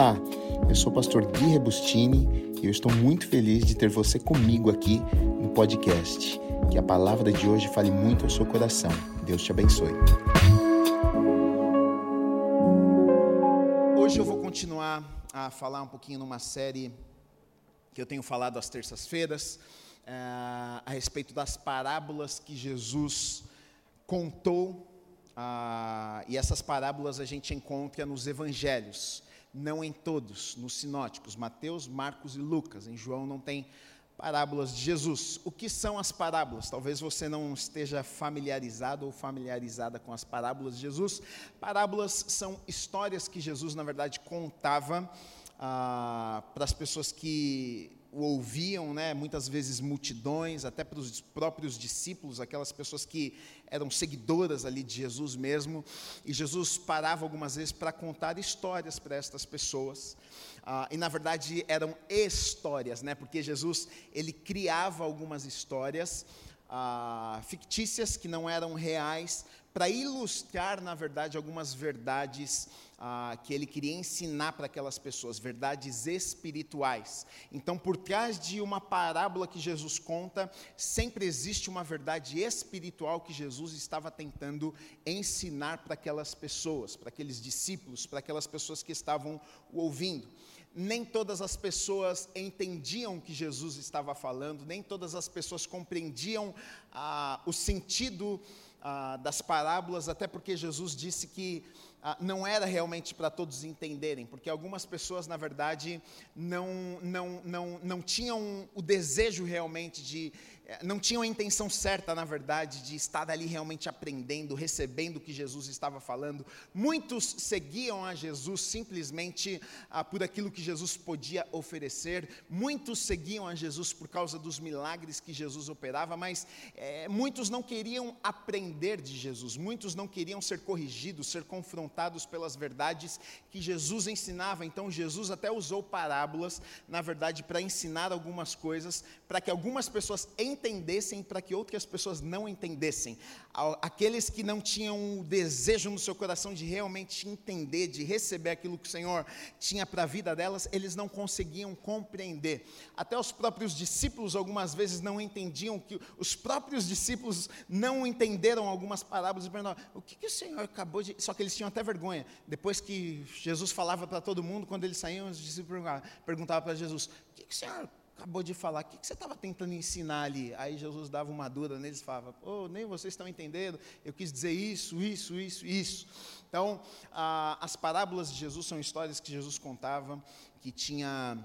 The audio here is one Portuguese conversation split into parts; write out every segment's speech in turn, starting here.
Olá, eu sou o pastor Gui Rebustini e eu estou muito feliz de ter você comigo aqui no podcast. Que a palavra de hoje fale muito ao seu coração. Deus te abençoe. Hoje eu vou continuar a falar um pouquinho numa série que eu tenho falado às terças-feiras, é, a respeito das parábolas que Jesus contou ah, e essas parábolas a gente encontra nos evangelhos, não em todos, nos sinóticos, Mateus, Marcos e Lucas. Em João não tem parábolas de Jesus. O que são as parábolas? Talvez você não esteja familiarizado ou familiarizada com as parábolas de Jesus. Parábolas são histórias que Jesus, na verdade, contava ah, para as pessoas que o ouviam, né, muitas vezes multidões, até para os próprios discípulos, aquelas pessoas que eram seguidoras ali de Jesus mesmo, e Jesus parava algumas vezes para contar histórias para estas pessoas, ah, e na verdade eram histórias, né, porque Jesus ele criava algumas histórias ah, fictícias que não eram reais, para ilustrar, na verdade, algumas verdades ah, que ele queria ensinar para aquelas pessoas, verdades espirituais. Então, por trás de uma parábola que Jesus conta, sempre existe uma verdade espiritual que Jesus estava tentando ensinar para aquelas pessoas, para aqueles discípulos, para aquelas pessoas que estavam o ouvindo nem todas as pessoas entendiam o que Jesus estava falando, nem todas as pessoas compreendiam ah, o sentido ah, das parábolas, até porque Jesus disse que ah, não era realmente para todos entenderem, porque algumas pessoas, na verdade, não, não, não, não tinham o desejo realmente de não tinham a intenção certa, na verdade, de estar ali realmente aprendendo, recebendo o que Jesus estava falando. Muitos seguiam a Jesus simplesmente ah, por aquilo que Jesus podia oferecer, muitos seguiam a Jesus por causa dos milagres que Jesus operava, mas é, muitos não queriam aprender de Jesus, muitos não queriam ser corrigidos, ser confrontados pelas verdades que Jesus ensinava. Então, Jesus até usou parábolas, na verdade, para ensinar algumas coisas, para que algumas pessoas entendam entendessem para que outras pessoas não entendessem. Aqueles que não tinham o desejo no seu coração de realmente entender, de receber aquilo que o Senhor tinha para a vida delas, eles não conseguiam compreender. Até os próprios discípulos algumas vezes não entendiam que os próprios discípulos não entenderam algumas parábolas e perguntavam: "O que, que o Senhor acabou de?" Só que eles tinham até vergonha. Depois que Jesus falava para todo mundo, quando eles saíam, os discípulos perguntavam para Jesus: "O que, que o Senhor acabou de falar, o que, você estava tentando ensinar ali? Aí Jesus dava uma dura neles e falava, oh, nem vocês estão entendendo, eu quis dizer isso, isso, isso, isso. Então, ah, as parábolas de Jesus são histórias que Jesus contava, que tinha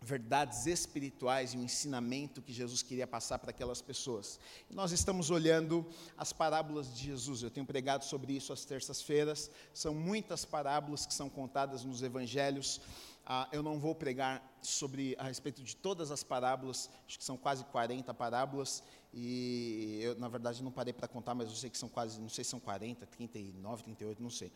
verdades espirituais e o ensinamento que Jesus queria passar para aquelas pessoas. E nós estamos olhando as parábolas de Jesus. Eu tenho pregado sobre isso às terças-feiras. São muitas parábolas que são contadas nos evangelhos. Ah, eu não vou pregar sobre a respeito de todas as parábolas, acho que são quase 40 parábolas, e eu, na verdade, não parei para contar, mas eu sei que são quase, não sei se são 40, 39, 38, não sei.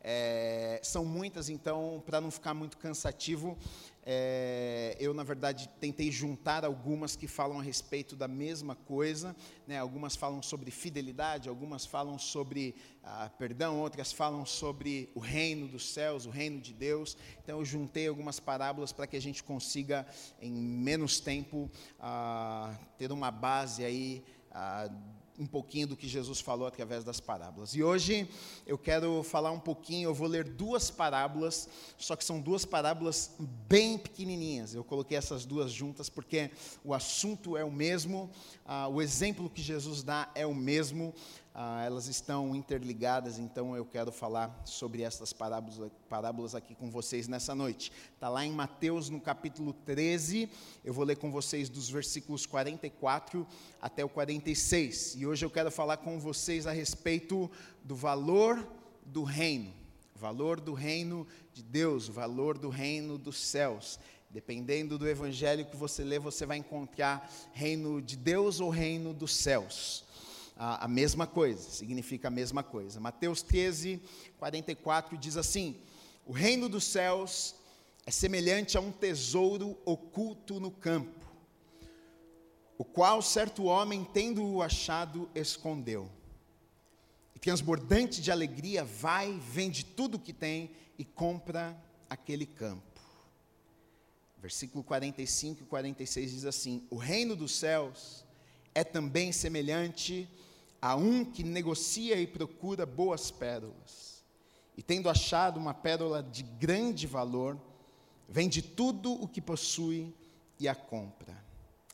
É, são muitas, então, para não ficar muito cansativo, é, eu, na verdade, tentei juntar algumas que falam a respeito da mesma coisa. Né? Algumas falam sobre fidelidade, algumas falam sobre ah, perdão, outras falam sobre o reino dos céus, o reino de Deus. Então, eu juntei algumas parábolas para que a gente consiga, em menos tempo, ah, ter uma base aí ah, um pouquinho do que Jesus falou através das parábolas. E hoje eu quero falar um pouquinho, eu vou ler duas parábolas, só que são duas parábolas bem pequenininhas. Eu coloquei essas duas juntas porque o assunto é o mesmo, ah, o exemplo que Jesus dá é o mesmo, ah, elas estão interligadas, então eu quero falar sobre essas parábolas, parábolas aqui com vocês nessa noite. Está lá em Mateus, no capítulo 13, eu vou ler com vocês dos versículos 44 até o 46. E hoje eu quero falar com vocês a respeito do valor do reino, valor do reino de Deus, valor do reino dos céus. Dependendo do evangelho que você lê, você vai encontrar reino de Deus ou reino dos céus a, a mesma coisa, significa a mesma coisa. Mateus 13, 44 diz assim: O reino dos céus é semelhante a um tesouro oculto no campo, o qual certo homem, tendo-o achado, escondeu. E transbordante de alegria, vai, vende tudo o que tem e compra aquele campo. Versículo 45 e 46 diz assim: O reino dos céus é também semelhante um que negocia e procura boas pérolas. E tendo achado uma pérola de grande valor, vende tudo o que possui e a compra.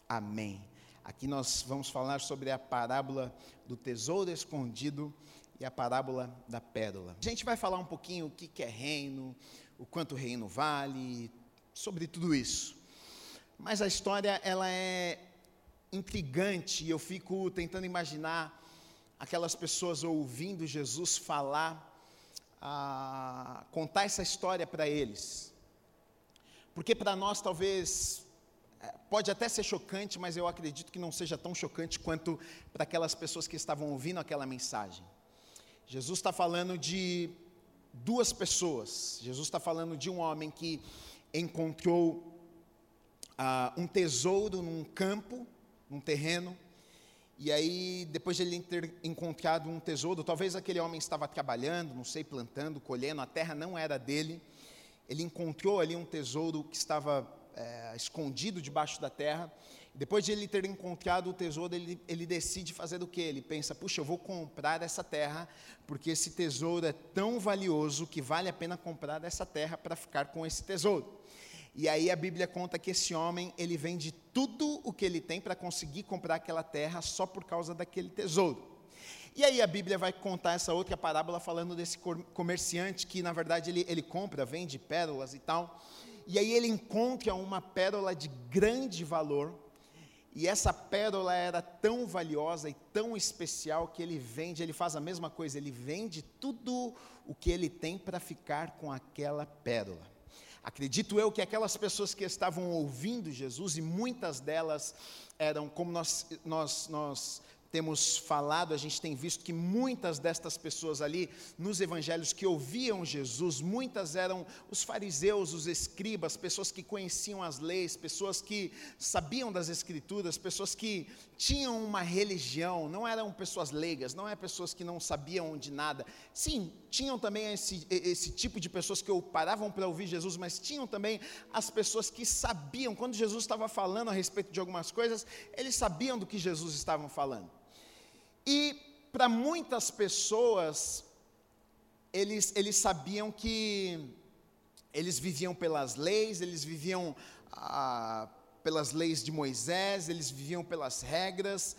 Amém. Aqui nós vamos falar sobre a parábola do tesouro escondido e a parábola da pérola. A gente vai falar um pouquinho o que é reino, o quanto o reino vale, sobre tudo isso. Mas a história ela é intrigante e eu fico tentando imaginar aquelas pessoas ouvindo Jesus falar, a, contar essa história para eles. Porque para nós talvez é, pode até ser chocante, mas eu acredito que não seja tão chocante quanto para aquelas pessoas que estavam ouvindo aquela mensagem. Jesus está falando de duas pessoas. Jesus está falando de um homem que encontrou uh, um tesouro num campo, num terreno, e aí, depois de ele ter encontrado um tesouro, talvez aquele homem estava trabalhando, não sei, plantando, colhendo, a terra não era dele. Ele encontrou ali um tesouro que estava é, escondido debaixo da terra. Depois de ele ter encontrado o tesouro, ele, ele decide fazer o que? Ele pensa: puxa, eu vou comprar essa terra, porque esse tesouro é tão valioso que vale a pena comprar essa terra para ficar com esse tesouro. E aí a Bíblia conta que esse homem, ele vende tudo o que ele tem para conseguir comprar aquela terra só por causa daquele tesouro. E aí a Bíblia vai contar essa outra parábola falando desse comerciante que, na verdade, ele, ele compra, vende pérolas e tal. E aí ele encontra uma pérola de grande valor, e essa pérola era tão valiosa e tão especial que ele vende, ele faz a mesma coisa, ele vende tudo o que ele tem para ficar com aquela pérola. Acredito eu que aquelas pessoas que estavam ouvindo Jesus, e muitas delas eram, como nós, nós, nós temos falado, a gente tem visto que muitas destas pessoas ali nos evangelhos que ouviam Jesus, muitas eram os fariseus, os escribas, pessoas que conheciam as leis, pessoas que sabiam das escrituras, pessoas que tinham uma religião, não eram pessoas leigas, não é pessoas que não sabiam de nada. Sim, tinham também esse, esse tipo de pessoas que paravam para ouvir Jesus, mas tinham também as pessoas que sabiam, quando Jesus estava falando a respeito de algumas coisas, eles sabiam do que Jesus estava falando. E para muitas pessoas, eles, eles sabiam que eles viviam pelas leis, eles viviam ah, pelas leis de Moisés, eles viviam pelas regras,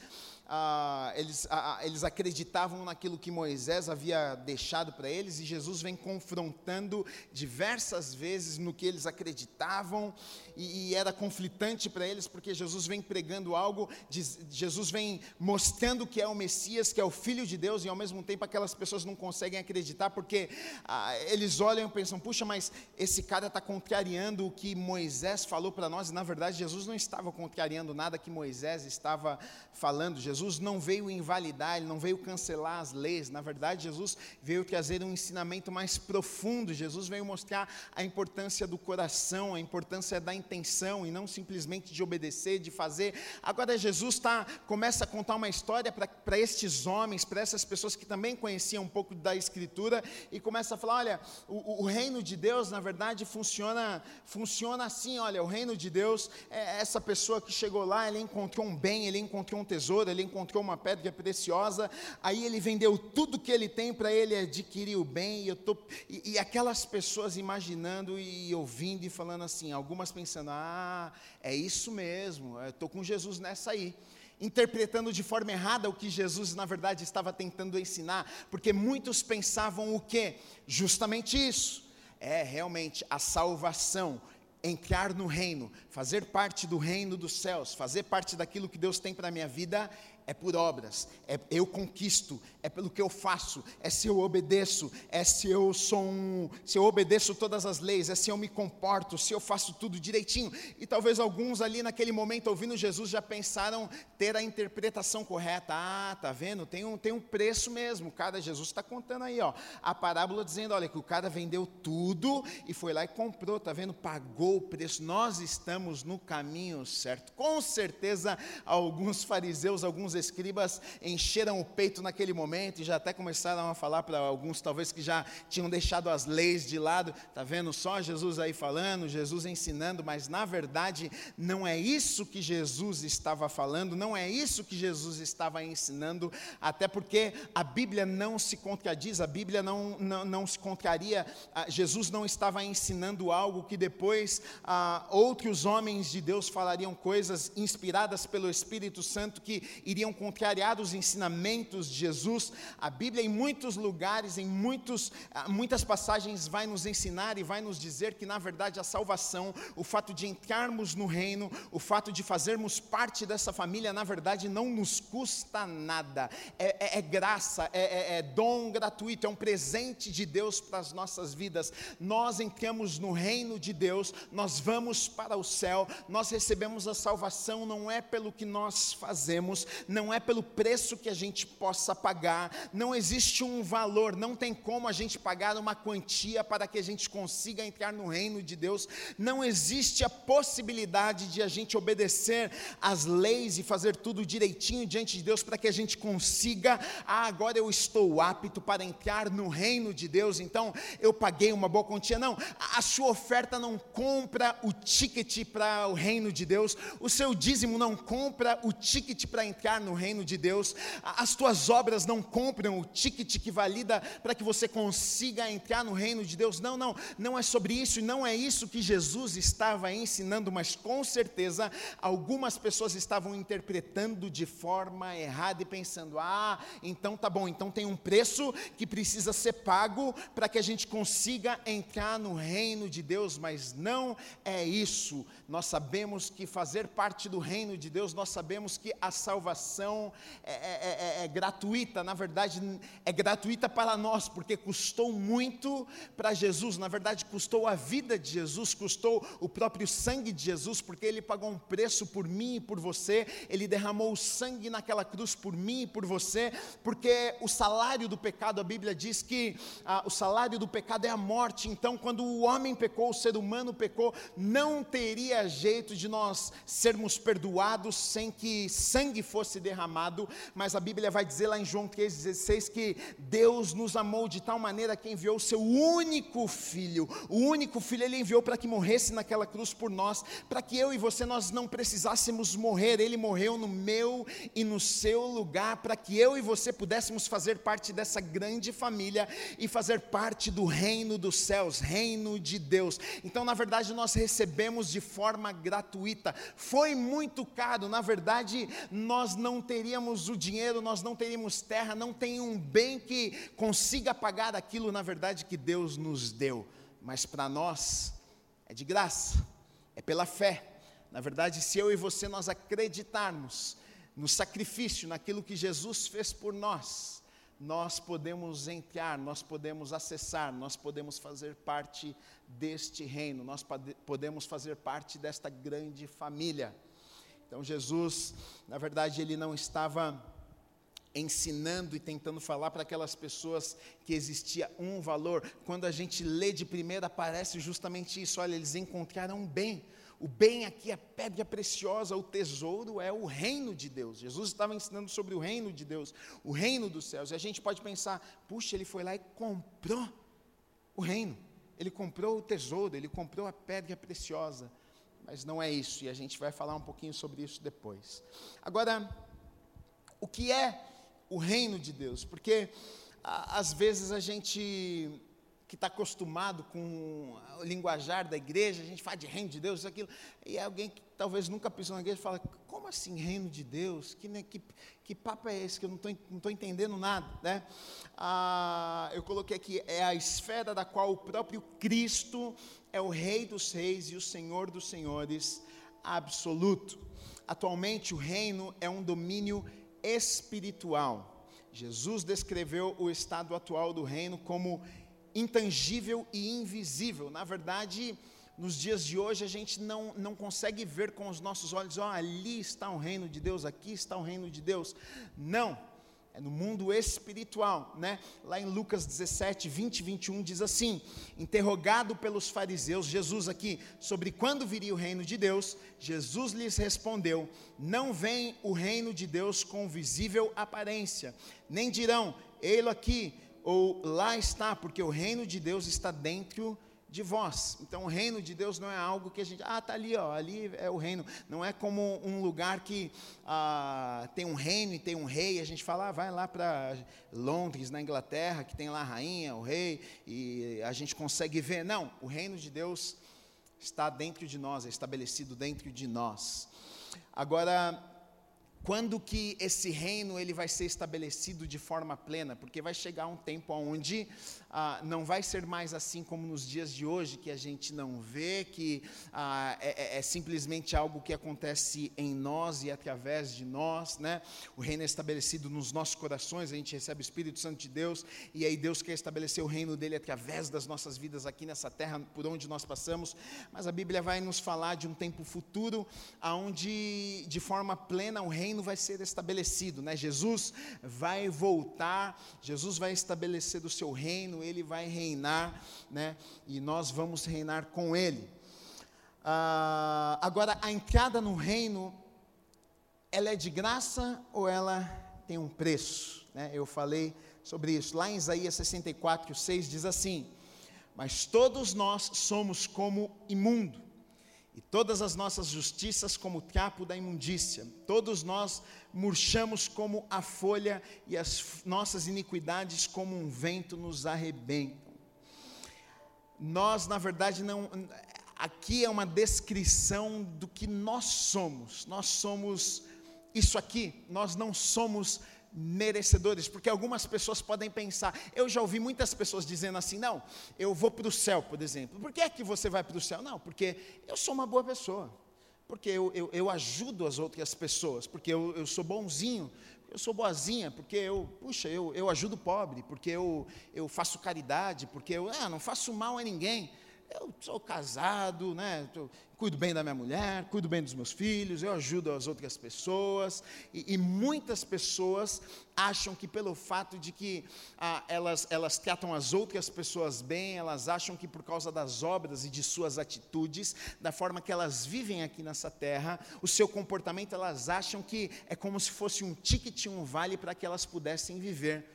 ah, eles, ah, eles acreditavam naquilo que Moisés havia deixado para eles, e Jesus vem confrontando diversas vezes no que eles acreditavam, e, e era conflitante para eles, porque Jesus vem pregando algo, diz, Jesus vem mostrando que é o Messias, que é o Filho de Deus, e ao mesmo tempo aquelas pessoas não conseguem acreditar, porque ah, eles olham e pensam: puxa, mas esse cara está contrariando o que Moisés falou para nós, e na verdade Jesus não estava contrariando nada que Moisés estava falando, Jesus Jesus não veio invalidar, ele não veio cancelar as leis, na verdade, Jesus veio trazer um ensinamento mais profundo, Jesus veio mostrar a importância do coração, a importância da intenção e não simplesmente de obedecer, de fazer. Agora, Jesus tá, começa a contar uma história para estes homens, para essas pessoas que também conheciam um pouco da Escritura e começa a falar: olha, o, o reino de Deus, na verdade, funciona, funciona assim: olha, o reino de Deus é essa pessoa que chegou lá, ele encontrou um bem, ele encontrou um tesouro, ele encontrou uma pedra preciosa, aí ele vendeu tudo que ele tem para ele adquirir o bem, e, tô, e, e aquelas pessoas imaginando e ouvindo e falando assim, algumas pensando, ah, é isso mesmo, estou com Jesus nessa aí interpretando de forma errada o que Jesus na verdade estava tentando ensinar, porque muitos pensavam o que? Justamente isso. É realmente a salvação, entrar no reino, fazer parte do reino dos céus, fazer parte daquilo que Deus tem para a minha vida, é por obras, é eu conquisto, é pelo que eu faço, é se eu obedeço, é se eu sou um, se eu obedeço todas as leis, é se eu me comporto, se eu faço tudo direitinho. E talvez alguns ali naquele momento ouvindo Jesus já pensaram ter a interpretação correta. Ah, tá vendo? Tem um, tem um preço mesmo. Cada Jesus está contando aí, ó, a parábola dizendo, olha que o cara vendeu tudo e foi lá e comprou, tá vendo? Pagou o preço. Nós estamos no caminho certo. Com certeza alguns fariseus, alguns escribas encheram o peito naquele momento e já até começaram a falar para alguns, talvez que já tinham deixado as leis de lado. Tá vendo só Jesus aí falando, Jesus ensinando, mas na verdade não é isso que Jesus estava falando, não é isso que Jesus estava ensinando, até porque a Bíblia não se contradiz, a Bíblia não, não, não se contraria. Ah, Jesus não estava ensinando algo que depois ah, outros homens de Deus falariam coisas inspiradas pelo Espírito Santo que iriam contrariar os ensinamentos de Jesus. A Bíblia, em muitos lugares, em muitos, ah, muitas passagens, vai nos ensinar e vai nos dizer que, na verdade, a salvação, o fato de entrarmos no reino, o fato de fazermos parte dessa família, na verdade, não nos custa nada. É, é, é graça, é, é, é dom gratuito, é um presente de Deus para as nossas vidas. Nós entramos no reino de Deus, nós vamos para o céu, nós recebemos a salvação não é pelo que nós fazemos, não é pelo preço que a gente possa pagar, não existe um valor, não tem como a gente pagar uma quantia para que a gente consiga entrar no reino de Deus, não existe a possibilidade de a gente obedecer às leis e fazer tudo direitinho diante de Deus para que a gente consiga, ah, agora eu estou apto para entrar no reino de Deus, então eu paguei uma boa quantia. Não, a sua oferta não compra o ticket para o reino de Deus, o seu dízimo não compra o ticket para entrar no reino de Deus, as tuas obras não compram o ticket que valida para que você consiga entrar no reino de Deus. Não, não, não é sobre isso e não é isso que Jesus estava ensinando, mas com certeza algumas pessoas estavam interpretando de forma errada e pensando: ah, então tá bom, então tem um preço que precisa ser pago para que a gente consiga entrar no reino de Deus, mas não é isso. Nós sabemos que fazer parte do reino de Deus, nós sabemos que a salvação é, é, é, é gratuita, na verdade, é gratuita para nós, porque custou muito para Jesus, na verdade, custou a vida de Jesus, custou o próprio sangue de Jesus, porque ele pagou um preço por mim e por você, ele derramou o sangue naquela cruz por mim e por você, porque o salário do pecado, a Bíblia diz que ah, o salário do pecado é a morte, então, quando o homem pecou, o ser humano pecou, não teria jeito de nós sermos perdoados sem que sangue fosse derramado, mas a Bíblia vai dizer lá em João 3,16 que Deus nos amou de tal maneira que enviou o seu único filho, o único filho ele enviou para que morresse naquela cruz por nós, para que eu e você nós não precisássemos morrer, ele morreu no meu e no seu lugar, para que eu e você pudéssemos fazer parte dessa grande família e fazer parte do reino dos céus, reino de Deus. Então, na verdade, nós recebemos de forma gratuita. Foi muito caro, na verdade, nós não teríamos o dinheiro, nós não teríamos terra, não tem um bem que consiga pagar aquilo, na verdade, que Deus nos deu. Mas para nós é de graça, é pela fé. Na verdade, se eu e você nós acreditarmos no sacrifício, naquilo que Jesus fez por nós, nós podemos entrar, nós podemos acessar, nós podemos fazer parte deste reino, nós podemos fazer parte desta grande família. Então, Jesus, na verdade, ele não estava ensinando e tentando falar para aquelas pessoas que existia um valor. Quando a gente lê de primeira, aparece justamente isso: olha, eles encontraram um bem. O bem aqui é pedra preciosa, o tesouro é o reino de Deus. Jesus estava ensinando sobre o reino de Deus, o reino dos céus. E a gente pode pensar, puxa, ele foi lá e comprou o reino. Ele comprou o tesouro, ele comprou a pedra preciosa. Mas não é isso, e a gente vai falar um pouquinho sobre isso depois. Agora, o que é o reino de Deus? Porque às vezes a gente que está acostumado com o linguajar da igreja, a gente fala de reino de Deus, aquilo, e alguém que talvez nunca pisou na igreja fala, como assim reino de Deus? Que, né, que, que papo é esse que eu não estou entendendo nada? Né? Ah, eu coloquei aqui, é a esfera da qual o próprio Cristo é o rei dos reis e o senhor dos senhores absoluto. Atualmente o reino é um domínio espiritual. Jesus descreveu o estado atual do reino como intangível e invisível. Na verdade, nos dias de hoje a gente não, não consegue ver com os nossos olhos, ó, oh, ali está o reino de Deus, aqui está o reino de Deus. Não. É no mundo espiritual, né? Lá em Lucas 17, 20 e 21 diz assim: interrogado pelos fariseus, Jesus aqui, sobre quando viria o reino de Deus, Jesus lhes respondeu: Não vem o reino de Deus com visível aparência, nem dirão, ei-lo aqui, ou lá está, porque o reino de Deus está dentro de de vós. Então, o reino de Deus não é algo que a gente, ah, está ali, ó, ali é o reino. Não é como um lugar que ah, tem um reino e tem um rei. A gente fala, ah, vai lá para Londres, na Inglaterra, que tem lá a rainha, o rei, e a gente consegue ver. Não, o reino de Deus está dentro de nós, é estabelecido dentro de nós. Agora, quando que esse reino ele vai ser estabelecido de forma plena? Porque vai chegar um tempo onde ah, não vai ser mais assim como nos dias de hoje, que a gente não vê, que ah, é, é, é, simplesmente algo que acontece em nós e através de nós, né? O reino é estabelecido nos nossos corações, a gente recebe o Espírito Santo de Deus, e aí Deus quer estabelecer o reino dele através das nossas vidas aqui nessa terra, por onde nós passamos, mas a Bíblia vai nos falar de um tempo futuro, aonde de forma plena o reino vai ser estabelecido, né? Jesus vai voltar, Jesus vai estabelecer o seu reino, ele vai reinar, né? E nós vamos reinar com ele. Ah, agora, a entrada no reino, ela é de graça ou ela tem um preço? Né? Eu falei sobre isso. Lá em Isaías 64, 6 diz assim: Mas todos nós somos como imundo, e todas as nossas justiças como o trapo da imundícia. Todos nós murchamos como a folha, e as nossas iniquidades como um vento nos arrebentam. Nós, na verdade, não. Aqui é uma descrição do que nós somos. Nós somos isso aqui, nós não somos merecedores, porque algumas pessoas podem pensar, eu já ouvi muitas pessoas dizendo assim, não, eu vou para o céu, por exemplo. Por que é que você vai para o céu? Não, porque eu sou uma boa pessoa, porque eu, eu, eu ajudo as outras pessoas, porque eu, eu sou bonzinho, eu sou boazinha, porque eu, puxa, eu, eu ajudo o pobre, porque eu, eu faço caridade, porque eu ah, não faço mal a ninguém eu sou casado, né? Eu cuido bem da minha mulher, cuido bem dos meus filhos, eu ajudo as outras pessoas. E, e muitas pessoas acham que pelo fato de que ah, elas, elas tratam as outras pessoas bem, elas acham que por causa das obras e de suas atitudes, da forma que elas vivem aqui nessa terra, o seu comportamento, elas acham que é como se fosse um ticket, um vale para que elas pudessem viver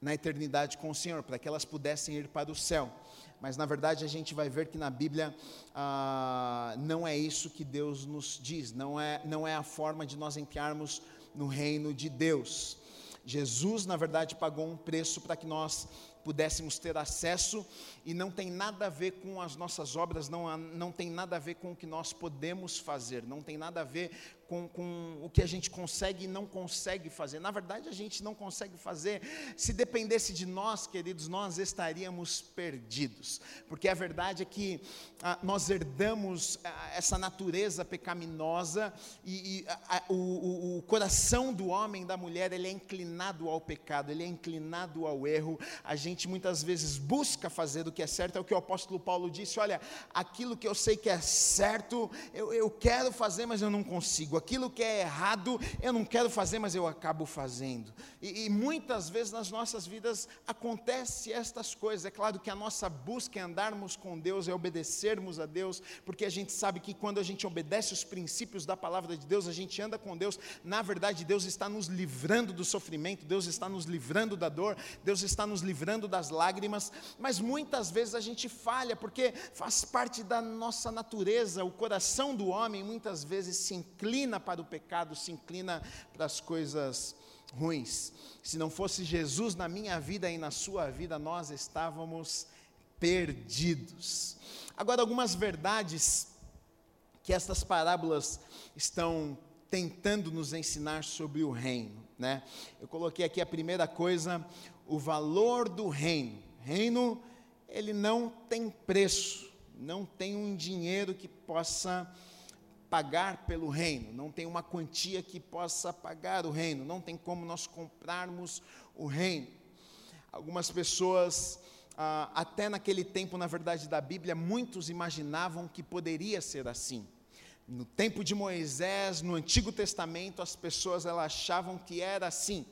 na eternidade com o Senhor, para que elas pudessem ir para o céu mas na verdade a gente vai ver que na Bíblia ah, não é isso que Deus nos diz, não é, não é a forma de nós entrarmos no reino de Deus. Jesus, na verdade, pagou um preço para que nós pudéssemos ter acesso, e não tem nada a ver com as nossas obras, não, não tem nada a ver com o que nós podemos fazer, não tem nada a ver com, com o que a gente consegue e não consegue fazer. Na verdade, a gente não consegue fazer. Se dependesse de nós, queridos, nós estaríamos perdidos. Porque a verdade é que ah, nós herdamos ah, essa natureza pecaminosa e, e ah, o, o, coração do homem, da mulher, ele é inclinado ao pecado, ele é inclinado ao erro. A gente muitas vezes busca fazer o que é certo, é o que o apóstolo Paulo disse: olha, aquilo que eu sei que é certo, eu, eu quero fazer, mas eu não consigo aquilo que é errado eu não quero fazer, mas eu acabo fazendo. E, e muitas vezes nas nossas vidas acontece estas coisas. É claro que a nossa busca é andarmos com Deus, é obedecermos a Deus, porque a gente sabe que quando a gente obedece os princípios da palavra de Deus, a gente anda com Deus. Na verdade, Deus está nos livrando do sofrimento, Deus está nos livrando da dor, Deus está nos livrando das lágrimas, mas muitas vezes a gente falha, porque faz parte da nossa natureza, o coração do homem muitas vezes se inclina inclina para o pecado, se inclina para as coisas ruins. Se não fosse Jesus na minha vida e na sua vida, nós estávamos perdidos. Agora, algumas verdades que estas parábolas estão tentando nos ensinar sobre o reino, né? Eu coloquei aqui a primeira coisa, o valor do reino. Reino, ele não tem preço, não tem um dinheiro que possa pagar pelo reino, não tem uma quantia que possa pagar o reino, não tem como nós comprarmos o reino. Algumas pessoas, ah, até naquele tempo, na verdade, da Bíblia, muitos imaginavam que poderia ser assim. No tempo de Moisés, no Antigo Testamento, as pessoas elas achavam que era assim.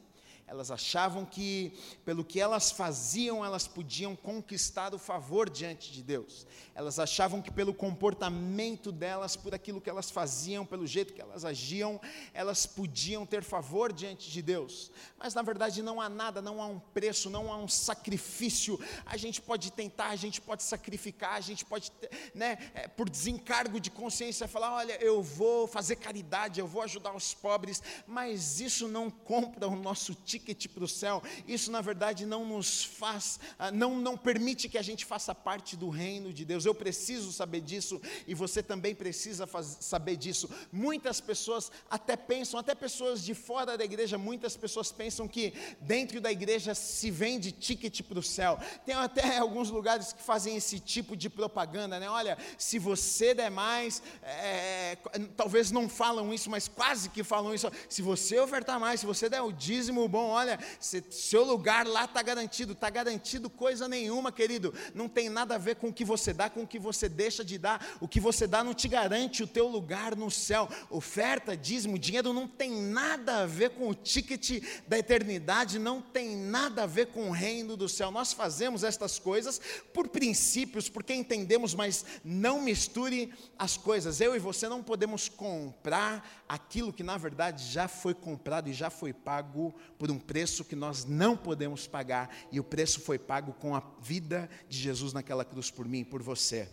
Elas achavam que, pelo que elas faziam, elas podiam conquistar o favor diante de Deus. Elas achavam que, pelo comportamento delas, por aquilo que elas faziam, pelo jeito que elas agiam, elas podiam ter favor diante de Deus. Mas, na verdade, não há nada, não há um preço, não há um sacrifício. A gente pode tentar, a gente pode sacrificar, a gente pode, né, é, por desencargo de consciência, falar: olha, eu vou fazer caridade, eu vou ajudar os pobres, mas isso não compra o nosso ticket para o céu, isso na verdade não nos faz, ah, não, não permite que a gente faça parte do reino de Deus. Eu preciso saber disso e você também precisa faz, saber disso. Muitas pessoas até pensam, até pessoas de fora da igreja, muitas pessoas pensam que dentro da igreja se vende ticket para o céu. Tem até alguns lugares que fazem esse tipo de propaganda, né? Olha, se você der mais, é, talvez não falam isso, mas quase que falam isso. Se você ofertar mais, se você der o dízimo bom, olha, se, seu lugar lá está garantido, está garantido coisa nenhuma, querido. Não tem nada a ver com o que você dá, com o que você deixa de dar. O que você dá não te garante o teu lugar no céu. Oferta, dízimo, dinheiro não tem nada a ver com o ticket da eternidade, não tem nada a ver com o reino do céu. Nós fazemos estas coisas por princípios, porque entendemos, mas não misture as coisas. Eu e você não podemos comprar aquilo que na verdade já foi comprado e já foi pago por preço que nós não podemos pagar, e o preço foi pago com a vida de Jesus naquela cruz por mim e por você.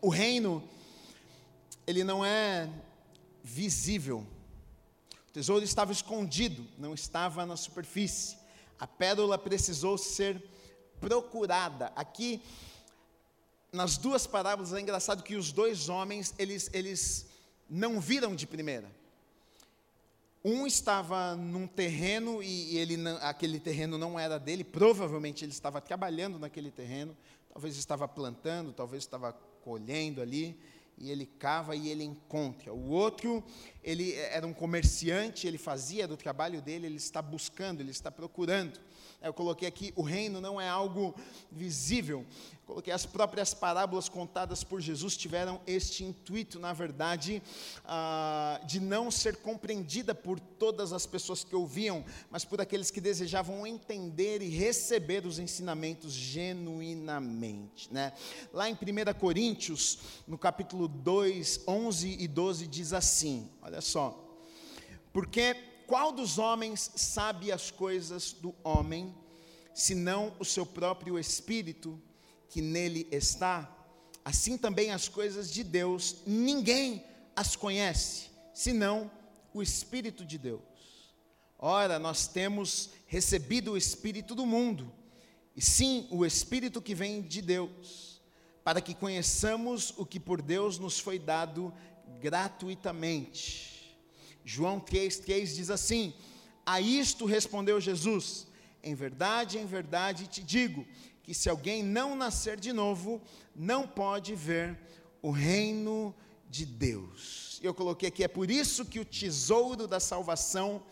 O reino, ele não é visível. O tesouro estava escondido, não estava na superfície. A pérola precisou ser procurada. Aqui, nas duas parábolas, é engraçado que os dois homens, eles, eles não viram de primeira. Um estava num terreno e ele aquele terreno não era dele, provavelmente ele estava trabalhando naquele terreno, talvez estava plantando, talvez estava colhendo ali, e ele cava e ele encontra. O outro, ele era um comerciante, ele fazia do trabalho dele, ele está buscando, ele está procurando. Eu coloquei aqui, o reino não é algo visível. Coloquei as próprias parábolas contadas por Jesus tiveram este intuito, na verdade, ah, de não ser compreendida por todas as pessoas que ouviam, mas por aqueles que desejavam entender e receber os ensinamentos genuinamente. Né? Lá em 1 Coríntios, no capítulo 2, 11 e 12, diz assim: olha só. Porque qual dos homens sabe as coisas do homem, senão o seu próprio espírito que nele está? Assim também as coisas de Deus, ninguém as conhece, senão o Espírito de Deus. Ora, nós temos recebido o Espírito do mundo, e sim o Espírito que vem de Deus, para que conheçamos o que por Deus nos foi dado gratuitamente. João 3,3 diz assim: A isto respondeu Jesus: Em verdade, em verdade te digo, que se alguém não nascer de novo, não pode ver o reino de Deus. Eu coloquei aqui, é por isso que o tesouro da salvação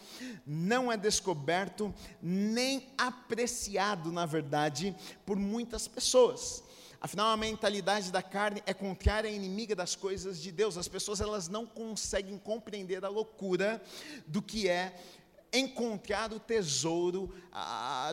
não é descoberto nem apreciado, na verdade, por muitas pessoas. Afinal, a mentalidade da carne é contrária e inimiga das coisas de Deus. As pessoas elas não conseguem compreender a loucura do que é encontrar o tesouro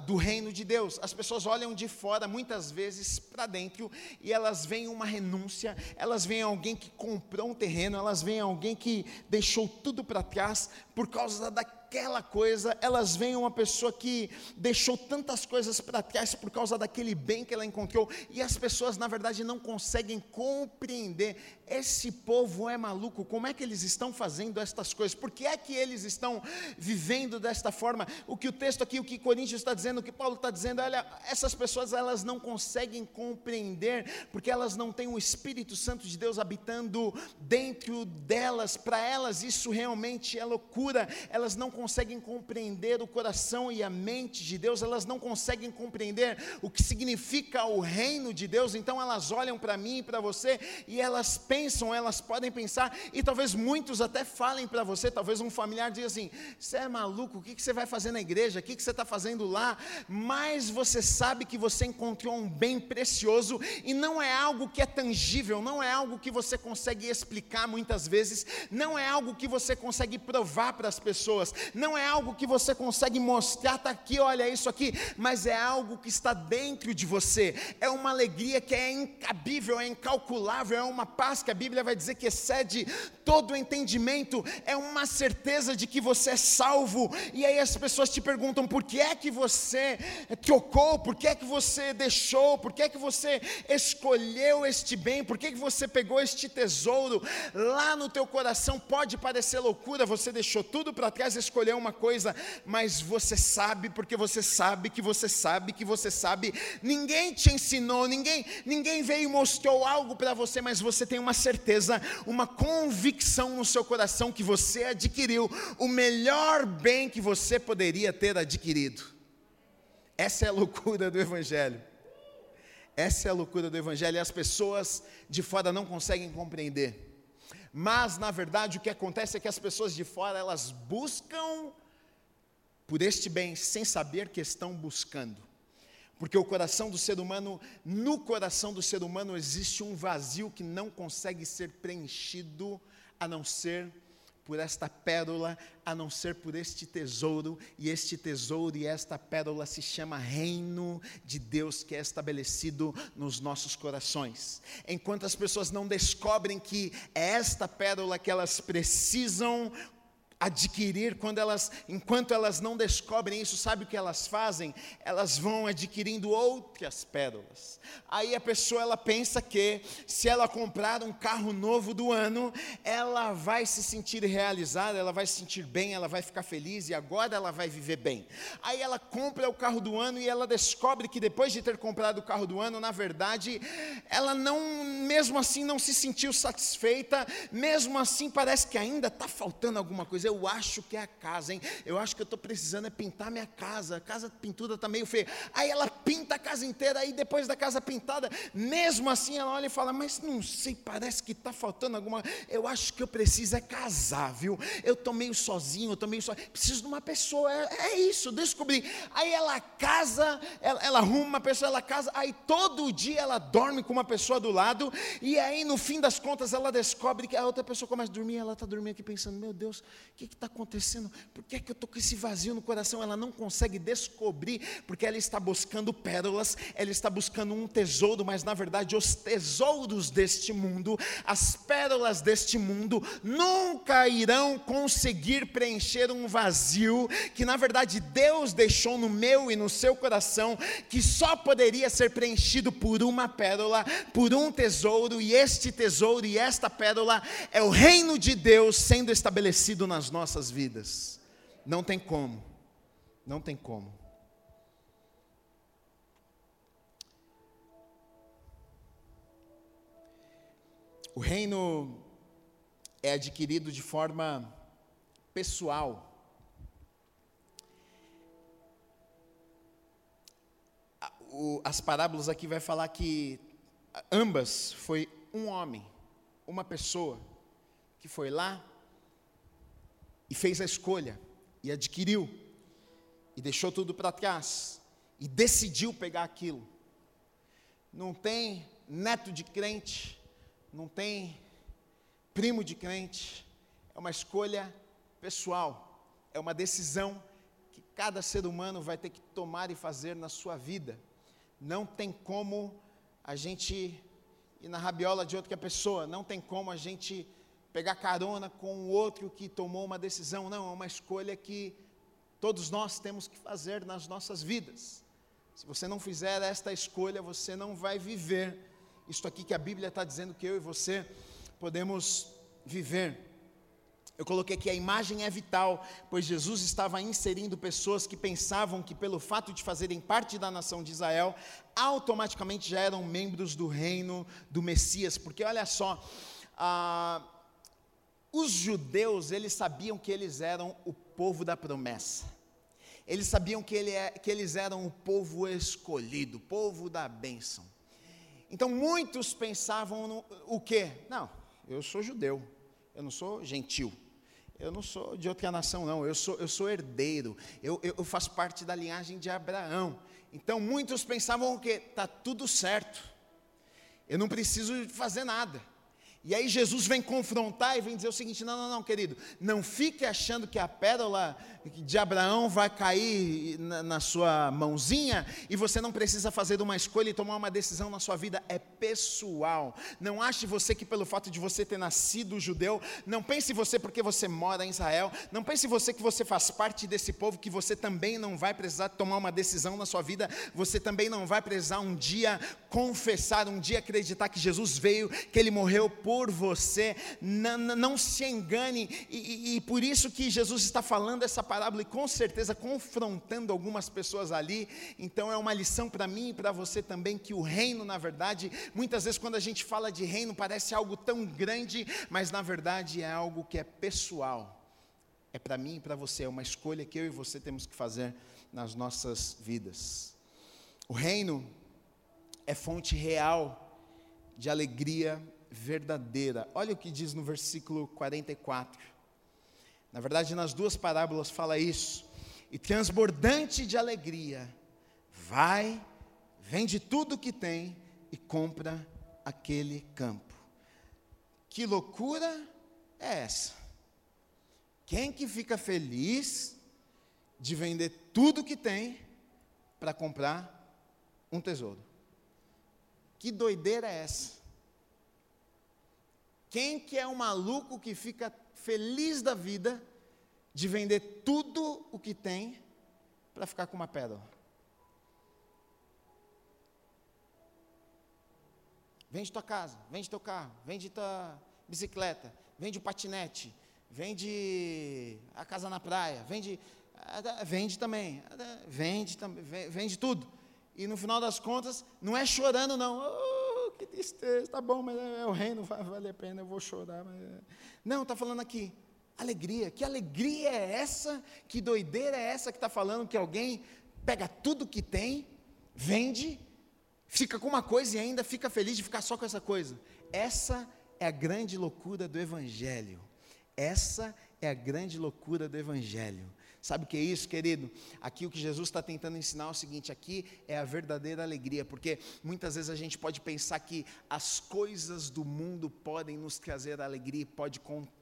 do reino de Deus. As pessoas olham de fora muitas vezes para dentro e elas veem uma renúncia, elas veem alguém que comprou um terreno, elas veem alguém que deixou tudo para trás por causa da aquela coisa, elas veem uma pessoa que deixou tantas coisas para trás por causa daquele bem que ela encontrou, e as pessoas, na verdade, não conseguem compreender. Esse povo é maluco, como é que eles estão fazendo estas coisas? Por que é que eles estão vivendo desta forma? O que o texto aqui, o que Coríntios está dizendo, o que Paulo está dizendo, olha, essas pessoas elas não conseguem compreender, porque elas não têm o Espírito Santo de Deus habitando dentro delas, para elas isso realmente é loucura, elas não conseguem compreender o coração e a mente de Deus, elas não conseguem compreender o que significa o reino de Deus, então elas olham para mim e para você e elas pensam, elas podem pensar, e talvez muitos até falem para você, talvez um familiar diga assim: você é maluco, o que, você vai fazer na igreja, o que, que você está fazendo lá? Mas você sabe que você encontrou um bem precioso e não é algo que é tangível, não é algo que você consegue explicar muitas vezes, não é algo que você consegue provar para as pessoas, não é algo que você consegue mostrar, está aqui, olha isso aqui, mas é algo que está dentro de você, é uma alegria que é incabível, é incalculável, é uma paz que a Bíblia vai dizer que excede todo o entendimento, é uma certeza de que você é salvo, e aí as pessoas te perguntam por que é que você trocou, por que é que você deixou, por que é que você escolheu este bem, por que é que você pegou este tesouro lá no teu coração, pode parecer loucura, você deixou tudo para trás escolheu uma coisa, mas você sabe, porque você sabe que você sabe que você sabe, ninguém te ensinou, ninguém, ninguém veio e mostrou algo para você, mas você tem uma certeza, uma convicção no seu coração que você adquiriu o melhor bem que você poderia ter adquirido. Essa é a loucura do Evangelho. Essa é a loucura do Evangelho e as pessoas de fora não conseguem compreender. Mas, na verdade, o que acontece é que as pessoas de fora, elas buscam por este bem sem saber que estão buscando. Porque o coração do ser humano, no coração do ser humano existe um vazio que não consegue ser preenchido a não ser por esta pérola, a não ser por este tesouro, e este tesouro e esta pérola se chama reino de Deus que é estabelecido nos nossos corações. Enquanto as pessoas não descobrem que é esta pérola que elas precisam adquirir quando elas, enquanto elas não descobrem isso, sabe o que elas fazem? Elas vão adquirindo outras pérolas. Aí a pessoa ela pensa que se ela comprar um carro novo do ano, ela vai se sentir realizada, ela vai se sentir bem, ela vai ficar feliz e agora ela vai viver bem. Aí ela compra o carro do ano e ela descobre que depois de ter comprado o carro do ano, na verdade, ela não, mesmo assim não se sentiu satisfeita, mesmo assim parece que ainda está faltando alguma coisa eu acho que é a casa, hein? Eu acho que eu estou precisando é pintar minha casa. A casa pintura está meio feia. Aí ela pinta a casa inteira, aí depois da casa pintada, mesmo assim ela olha e fala: Mas não sei, parece que está faltando alguma. Eu acho que eu preciso é casar, viu? Eu estou meio sozinho, eu estou meio sozinho. Preciso de uma pessoa. É, é isso, descobri. Aí ela casa, ela, ela arruma uma pessoa, ela casa, aí todo dia ela dorme com uma pessoa do lado, e aí no fim das contas ela descobre que a outra pessoa começa a dormir, ela está dormindo aqui pensando: Meu Deus, que está acontecendo? Por que, é que eu estou com esse vazio no coração? Ela não consegue descobrir, porque ela está buscando pérolas, ela está buscando um tesouro, mas na verdade os tesouros deste mundo, as pérolas deste mundo, nunca irão conseguir preencher um vazio que na verdade Deus deixou no meu e no seu coração, que só poderia ser preenchido por uma pérola, por um tesouro, e este tesouro e esta pérola é o reino de Deus sendo estabelecido nas nossas vidas. Não tem como. Não tem como. O reino é adquirido de forma pessoal. As parábolas aqui vai falar que ambas foi um homem, uma pessoa que foi lá, e fez a escolha, e adquiriu, e deixou tudo para trás, e decidiu pegar aquilo. Não tem neto de crente, não tem primo de crente, é uma escolha pessoal, é uma decisão que cada ser humano vai ter que tomar e fazer na sua vida. Não tem como a gente ir na rabiola de outra pessoa, não tem como a gente pegar carona com o outro que tomou uma decisão. Não, é uma escolha que todos nós temos que fazer nas nossas vidas. Se você não fizer esta escolha, você não vai viver isto aqui que a Bíblia está dizendo que eu e você podemos viver. Eu coloquei que a imagem é vital, pois Jesus estava inserindo pessoas que pensavam que, pelo fato de fazerem parte da nação de Israel, automaticamente já eram membros do reino do Messias. Porque olha só, ah, os judeus, eles sabiam que eles eram o povo da promessa. Eles sabiam que, ele é, que eles eram o povo escolhido, o povo da bênção. Então muitos pensavam no, o quê? Não, eu sou judeu, eu não sou gentil, eu não sou de outra nação, não, eu sou, eu sou herdeiro, eu, eu, eu faço parte da linhagem de Abraão. Então muitos pensavam o quê? Está tudo certo, eu não preciso fazer nada. E aí Jesus vem confrontar e vem dizer o seguinte: não, não, não, querido, não fique achando que a pérola de Abraão vai cair na, na, sua mãozinha e você não precisa fazer uma escolha e tomar uma decisão na sua vida, é pessoal. Não ache você que pelo fato de você ter nascido judeu, não pense você porque você mora em Israel, não pense você que você faz parte desse povo que você também não vai precisar tomar uma decisão na sua vida, você também não vai precisar um dia confessar, um dia acreditar que Jesus veio, que ele morreu por você. Não, não se engane, e, e, e por isso que Jesus está falando essa palavra parábola e com certeza confrontando algumas pessoas ali. Então é uma lição para mim e para você também que o reino, na verdade, muitas vezes quando a gente fala de reino parece algo tão grande, mas na verdade é algo que é pessoal. É para mim e para você, é uma escolha que eu e você temos que fazer nas nossas vidas. O reino é fonte real de alegria verdadeira. Olha o que diz no versículo 44. Na verdade, nas duas parábolas fala isso. E transbordante de alegria, vai, vende tudo o que tem e compra aquele campo. Que loucura é essa? Quem que fica feliz de vender tudo que tem para comprar um tesouro? Que doideira é essa? Quem que é o maluco que fica feliz da vida de vender tudo o que tem para ficar com uma pérola. Vende tua casa, vende teu carro, vende tua bicicleta, vende o patinete, vende a casa na praia, vende, vende também, vende, vende tudo. E no final das contas, não é chorando não, que tristeza, tá bom, mas é, o reino, vai valer a pena, eu vou chorar. Mas... É. Não, está falando aqui, alegria. Que alegria é essa? Que doideira é essa que está falando que alguém pega tudo que tem, vende, fica com uma coisa e ainda fica feliz de ficar só com essa coisa? Essa é a grande loucura do Evangelho. Essa é a grande loucura do Evangelho. Sabe o que é isso, querido? Aqui o que Jesus está tentando ensinar é o seguinte: aqui é a verdadeira alegria, porque muitas vezes a gente pode pensar que as coisas do mundo podem nos trazer alegria, pode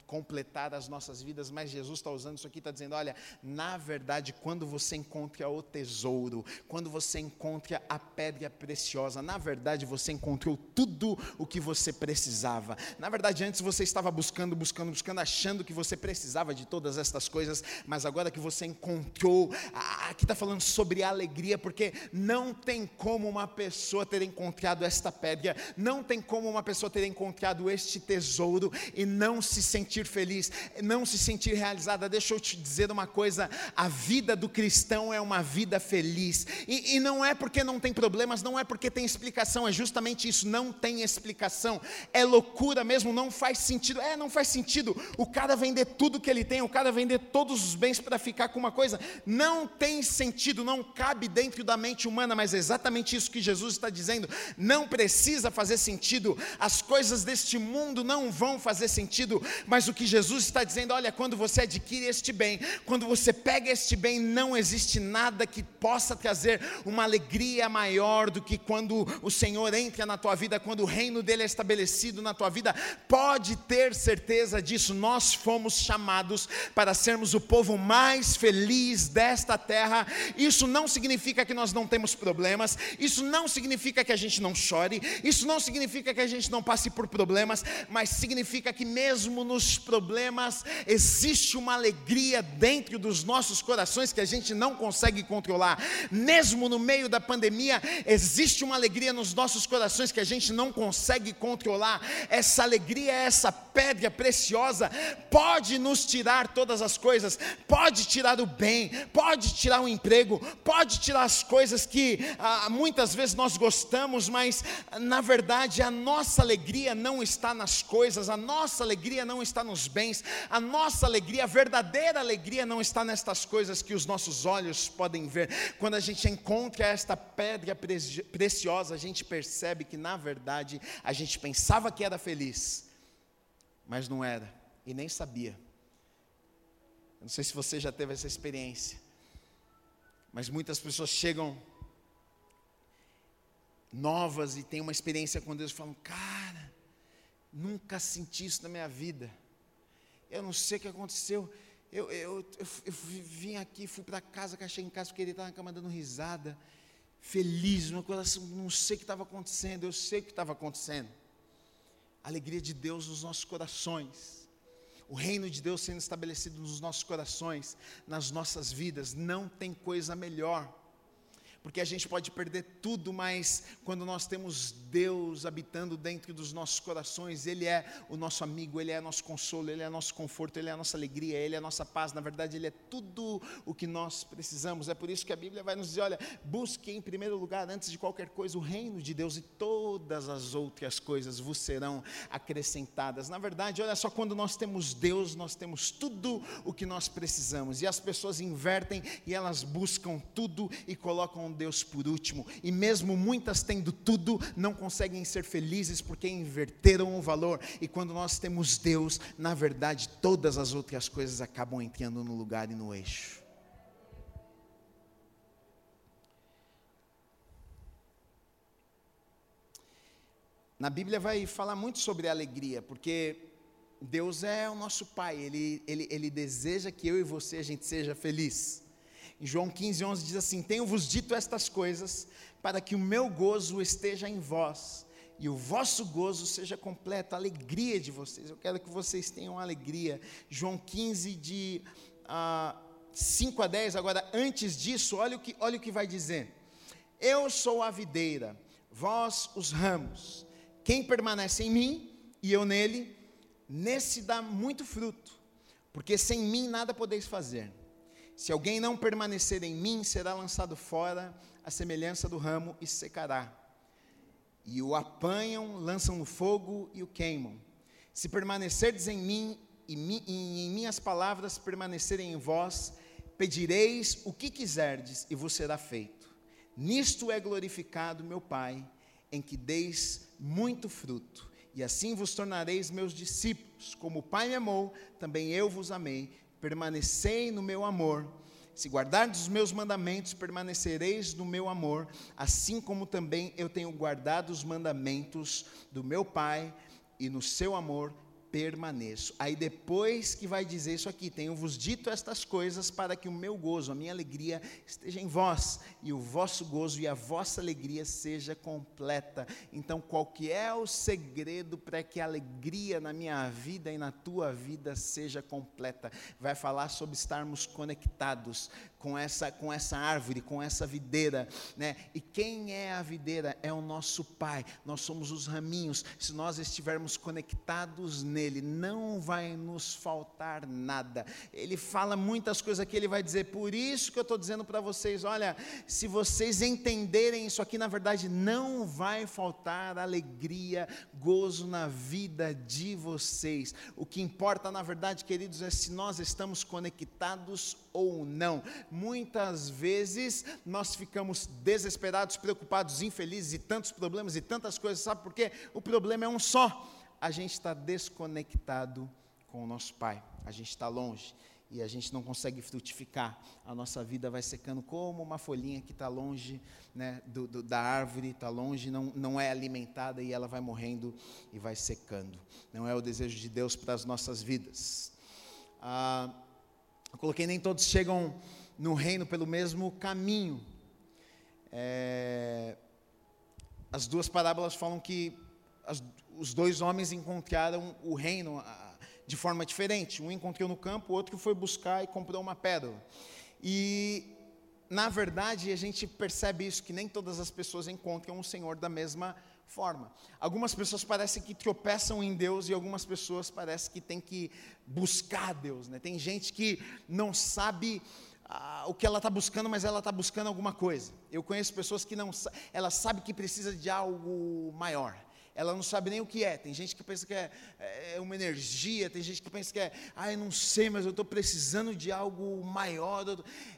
completar as nossas vidas, mas Jesus está usando isso aqui, está dizendo: olha, na verdade, quando você encontra o tesouro, quando você encontra a pedra preciosa, na verdade você encontrou tudo o que você precisava. Na verdade, antes você estava buscando, buscando, buscando, achando que você precisava de todas estas coisas, mas agora que você encontrou, aqui está falando sobre alegria, porque não tem como uma pessoa ter encontrado esta pedra, não tem como uma pessoa ter encontrado este tesouro e não se sentir feliz, não se sentir realizada. Deixa eu te dizer uma coisa: a vida do cristão é uma vida feliz, e, e não é porque não tem problemas, não é porque tem explicação, é justamente isso, não tem explicação, é loucura mesmo, não faz sentido. É, não faz sentido o cara vender tudo que ele tem, o cara vender todos os bens para ficar com uma coisa, não tem sentido, não cabe dentro da mente humana, mas é exatamente isso que Jesus está dizendo, não precisa fazer sentido, as coisas deste mundo não vão fazer sentido, mas o que Jesus está dizendo, olha, quando você adquire este bem, quando você pega este bem, não existe nada que possa trazer uma alegria maior do que quando o Senhor entra na tua vida, quando o reino dele é estabelecido na tua vida. Pode ter certeza disso. Nós fomos chamados para sermos o povo mais feliz desta terra. Isso não significa que nós não temos problemas, isso não significa que a gente não chore, isso não significa que a gente não passe por problemas, mas significa que mesmo nos problemas, existe uma alegria dentro dos nossos corações que a gente não consegue controlar. Mesmo no meio da pandemia, existe uma alegria nos nossos corações que a gente não consegue controlar. Essa alegria, essa pedra preciosa, pode nos tirar todas as coisas, pode tirar o bem, pode tirar o emprego, pode tirar as coisas que ah, muitas vezes nós gostamos, mas na verdade a nossa alegria não está nas coisas, a nossa alegria não está nos bens, a nossa alegria, a verdadeira alegria não está nestas coisas que os nossos olhos podem ver. Quando a gente encontra esta pedra preciosa, a gente percebe que na verdade a gente pensava que era feliz, mas não era e nem sabia. não sei se você já teve essa experiência, mas muitas pessoas chegam novas e têm uma experiência com Deus e falam: Cara, Nunca senti isso na minha vida. Eu não sei o que aconteceu. Eu, eu, eu, eu vim aqui, fui para casa, cachei em casa, porque ele estava na cama dando risada, feliz, meu coração, não sei o que estava acontecendo, eu sei o que estava acontecendo. Alegria de Deus nos nossos corações, o reino de Deus sendo estabelecido nos nossos corações, nas nossas vidas, não tem coisa melhor porque a gente pode perder tudo, mas quando nós temos Deus habitando dentro dos nossos corações, Ele é o nosso amigo, Ele é nosso consolo, Ele é nosso conforto, Ele é a nossa alegria, Ele é a nossa paz. Na verdade, Ele é tudo o que nós precisamos. É por isso que a Bíblia vai nos dizer: olha, busque em primeiro lugar, antes de qualquer coisa, o reino de Deus e todas as outras coisas vos serão acrescentadas. Na verdade, olha só, quando nós temos Deus, nós temos tudo o que nós precisamos. E as pessoas invertem e elas buscam tudo e colocam Deus por último, e mesmo muitas tendo tudo, não conseguem ser felizes porque inverteram o valor, e quando nós temos Deus, na verdade, todas as outras coisas acabam entrando no lugar e no eixo. Na Bíblia vai falar muito sobre alegria, porque Deus é o nosso Pai, Ele, Ele, Ele deseja que eu e você a gente seja feliz. Em João 15, 11 diz assim: Tenho-vos dito estas coisas para que o meu gozo esteja em vós e o vosso gozo seja completo, a alegria de vocês. Eu quero que vocês tenham alegria. João 15, de ah, 5 a 10. Agora, antes disso, olha o, que, olha o que vai dizer: Eu sou a videira, vós os ramos. Quem permanece em mim e eu nele, nesse dá muito fruto, porque sem mim nada podeis fazer. Se alguém não permanecer em mim, será lançado fora, a semelhança do ramo, e secará. E o apanham, lançam no fogo e o queimam. Se permanecerdes em mim e, e em minhas palavras permanecerem em vós, pedireis o que quiserdes e vos será feito. Nisto é glorificado meu Pai, em que deis muito fruto, e assim vos tornareis meus discípulos. Como o Pai me amou, também eu vos amei permanecei no meu amor. Se guardardes os meus mandamentos, permanecereis no meu amor, assim como também eu tenho guardado os mandamentos do meu Pai, e no seu amor permaneço. Aí depois que vai dizer isso aqui, tenho-vos dito estas coisas para que o meu gozo, a minha alegria esteja em vós e o vosso gozo e a vossa alegria seja completa. Então, qual que é o segredo para que a alegria na minha vida e na tua vida seja completa? Vai falar sobre estarmos conectados com essa com essa árvore, com essa videira, né? E quem é a videira? É o nosso Pai. Nós somos os raminhos. Se nós estivermos conectados nele, nele, não vai nos faltar nada. Ele fala muitas coisas aqui, ele vai dizer, por isso que eu estou dizendo para vocês: olha, se vocês entenderem isso aqui, na verdade, não vai faltar alegria, gozo na vida de vocês. O que importa, na verdade, queridos, é se nós estamos conectados ou não. Muitas vezes nós ficamos desesperados, preocupados, infelizes e tantos problemas e tantas coisas, sabe por quê? O problema é um só a gente está desconectado com o nosso Pai, a gente está longe e a gente não consegue frutificar. A nossa vida vai secando como uma folhinha que está longe né, do, do, da árvore, está longe, não, não é alimentada e ela vai morrendo e vai secando. Não é o desejo de Deus para as nossas vidas. Ah, eu coloquei, nem todos chegam no reino pelo mesmo caminho. É, as duas parábolas falam que as, os dois homens encontraram o reino de forma diferente. Um encontrou no campo, o outro foi buscar e comprou uma pérola. E, na verdade, a gente percebe isso, que nem todas as pessoas encontram o Senhor da mesma forma. Algumas pessoas parecem que tropeçam em Deus e algumas pessoas parecem que têm que buscar Deus. Né? Tem gente que não sabe ah, o que ela está buscando, mas ela está buscando alguma coisa. Eu conheço pessoas que não, ela sabe que precisa de algo maior ela não sabe nem o que é. Tem gente que pensa que é, é uma energia, tem gente que pensa que é, ah, eu não sei, mas eu estou precisando de algo maior.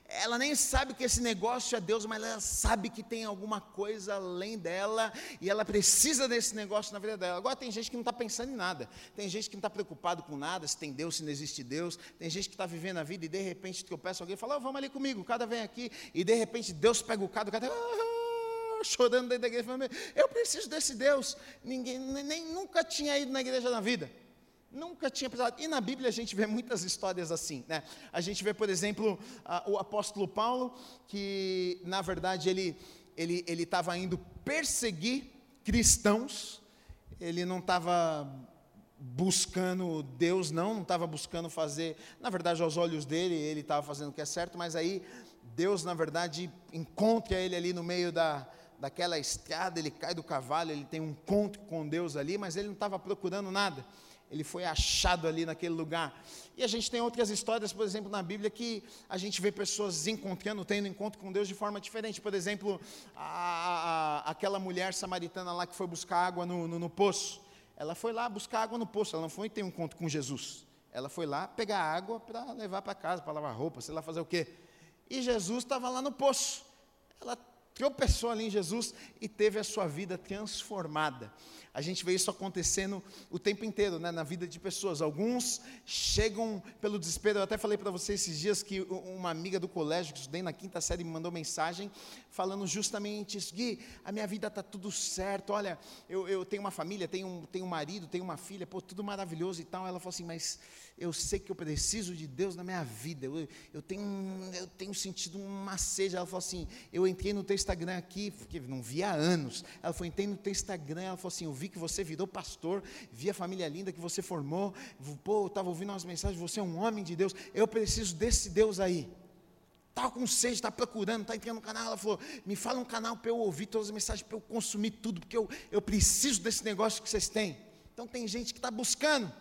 Ela nem sabe que esse negócio é Deus, mas ela sabe que tem alguma coisa além dela e ela precisa desse negócio na vida dela. Agora tem gente que não está pensando em nada, tem gente que não está preocupado com nada, se tem Deus, se não existe Deus, tem gente que está vivendo a vida e de repente tropeça alguém e fala, oh, vamos ali comigo, cada vem aqui, e de repente Deus pega o cada, o cada. Ah, chorando dentro da igreja, falando, eu preciso desse Deus. Ninguém, nem, nunca tinha ido na igreja na vida. Nunca tinha precisado. E na Bíblia a gente vê muitas histórias assim. Né? A gente vê, por exemplo, a, o apóstolo Paulo, que na verdade ele ele estava indo perseguir cristãos, ele não estava buscando Deus, não, não estava buscando fazer, na verdade, aos olhos dele, ele estava fazendo o que é certo, mas aí Deus, na verdade, encontra ele ali no meio da, daquela estrada, ele cai do cavalo, ele tem um encontro com Deus ali, mas ele não estava procurando nada ele foi achado ali naquele lugar. E a gente tem outras histórias, por exemplo, na Bíblia, que a gente vê pessoas encontrando, tendo encontro com Deus de forma diferente. Por exemplo, a, a, aquela mulher samaritana lá que foi buscar água no, no, no, poço. Ela foi lá buscar água no poço, ela não foi ter um encontro com Jesus. Ela foi lá pegar água para levar para casa, para lavar roupa, sei lá fazer o quê. E Jesus estava lá no poço. Ela tropeçou ali em Jesus e teve a sua vida transformada. A gente vê isso acontecendo o tempo inteiro, né, na vida de pessoas. Alguns chegam pelo desespero. Eu até falei para você esses dias que uma amiga do colégio, que estudei na quinta série, me mandou mensagem falando justamente isso. Gui, a minha vida está tudo certo. Olha, eu, eu tenho uma família, tenho, tenho um marido, tenho uma filha, pô, tudo maravilhoso e tal. Ela falou assim, mas eu sei que eu preciso de Deus na minha vida. Eu, eu, tenho, eu tenho sentido uma sede. Ela falou assim, eu entrei no teu Instagram aqui, porque não via há anos. Ela falou, entrei no teu Instagram. Ela falou assim, eu vi que você virou pastor, vi a família linda que você formou, pô, eu estava ouvindo umas mensagens, você é um homem de Deus, eu preciso desse Deus aí. Estava com sede, está procurando, está entrando no canal. Ela falou: me fala um canal para eu ouvir todas as mensagens, para eu consumir tudo, porque eu, eu preciso desse negócio que vocês têm. Então tem gente que está buscando,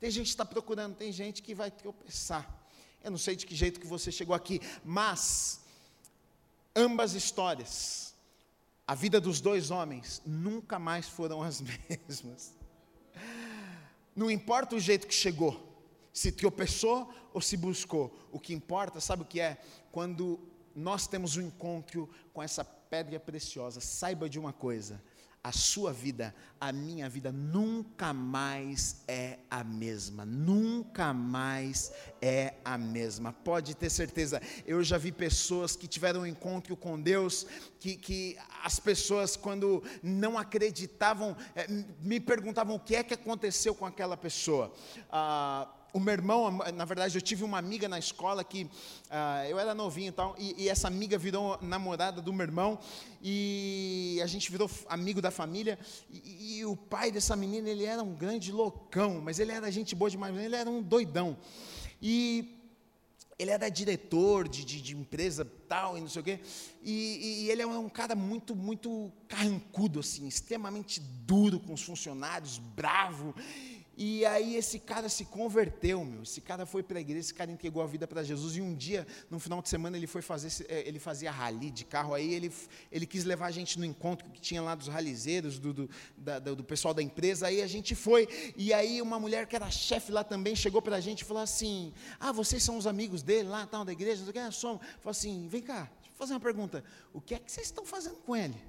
tem gente que está procurando, tem gente que vai tropeçar. Eu não sei de que jeito que você chegou aqui, mas ambas histórias a vida dos dois homens nunca mais foram as mesmas. Não importa o jeito que chegou, se tropeçou ou se buscou, o que importa, sabe o que é? Quando nós temos um encontro com essa pedra preciosa, saiba de uma coisa: a sua vida, a minha vida nunca mais é a mesma, nunca mais é a mesma. Pode ter certeza, eu já vi pessoas que tiveram um encontro com Deus, que, que as pessoas, quando não acreditavam, é, me perguntavam o que é que aconteceu com aquela pessoa. Ah, o meu irmão, na verdade, eu tive uma amiga na escola que uh, eu era novinho e tal, e, essa amiga virou namorada do meu irmão, e a gente virou amigo da família. E, e, o pai dessa menina, ele era um grande loucão, mas ele era gente boa demais, ele era um doidão. E ele era diretor de, de, de empresa tal e não sei o quê, e, e ele é um cara muito, muito carrancudo, assim, extremamente duro com os funcionários, bravo. E aí esse cara se converteu, meu. Esse cara foi para a igreja, esse cara entregou a vida para Jesus. E um dia, no final de semana, ele foi fazer, eh, ele fazia rally de carro. Aí ele, ele quis levar a gente no encontro que tinha lá dos ralizeiros, do, do, da, do pessoal da empresa. Aí a gente foi. E aí uma mulher que era chefe lá também chegou para a gente e falou assim: Ah, vocês são os amigos dele lá, tal, da igreja? Não sei o que, somos. Falou assim: Vem cá, deixa eu fazer uma pergunta. O que é que vocês estão fazendo com ele?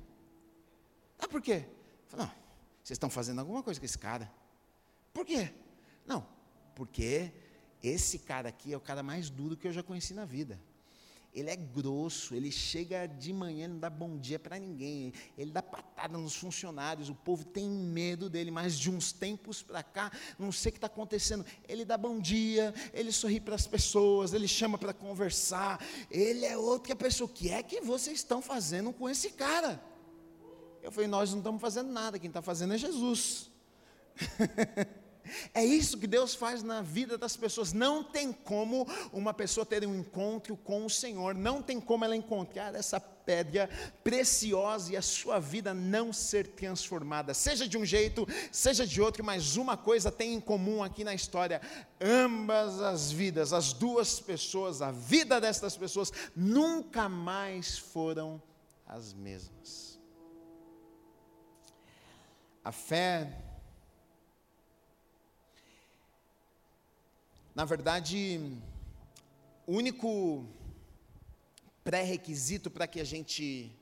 Ah, por quê? Falei, não, vocês estão fazendo alguma coisa com esse cara. Por quê? Não, porque esse cara aqui é o cara mais duro que eu já conheci na vida. Ele é grosso, ele chega de manhã, não dá bom dia para ninguém, ele dá patada nos funcionários, o povo tem medo dele, mas de uns tempos para cá, não sei o que está acontecendo. Ele dá bom dia, ele sorri para as pessoas, ele chama para conversar, ele é outra pessoa. O que é que vocês estão fazendo com esse cara? Eu falei, nós não estamos fazendo nada, quem está fazendo é Jesus. É isso que Deus faz na vida das pessoas. Não tem como uma pessoa ter um encontro com o Senhor, não tem como ela encontrar essa pedra preciosa e a sua vida não ser transformada, seja de um jeito, seja de outro, mas uma coisa tem em comum aqui na história: ambas as vidas, as duas pessoas, a vida destas pessoas nunca mais foram as mesmas. A fé Na verdade, o único pré-requisito para que a gente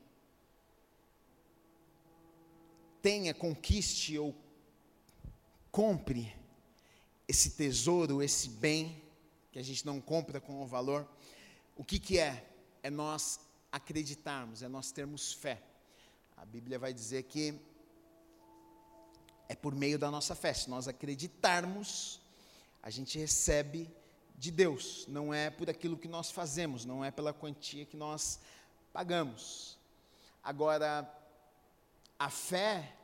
tenha, conquiste ou compre esse tesouro, esse bem, que a gente não compra com o valor, o que, que é? É nós acreditarmos, é nós termos fé. A Bíblia vai dizer que é por meio da nossa fé. Se nós acreditarmos, a gente recebe de Deus, não é por aquilo que nós fazemos, não é pela quantia que nós pagamos. Agora, a fé,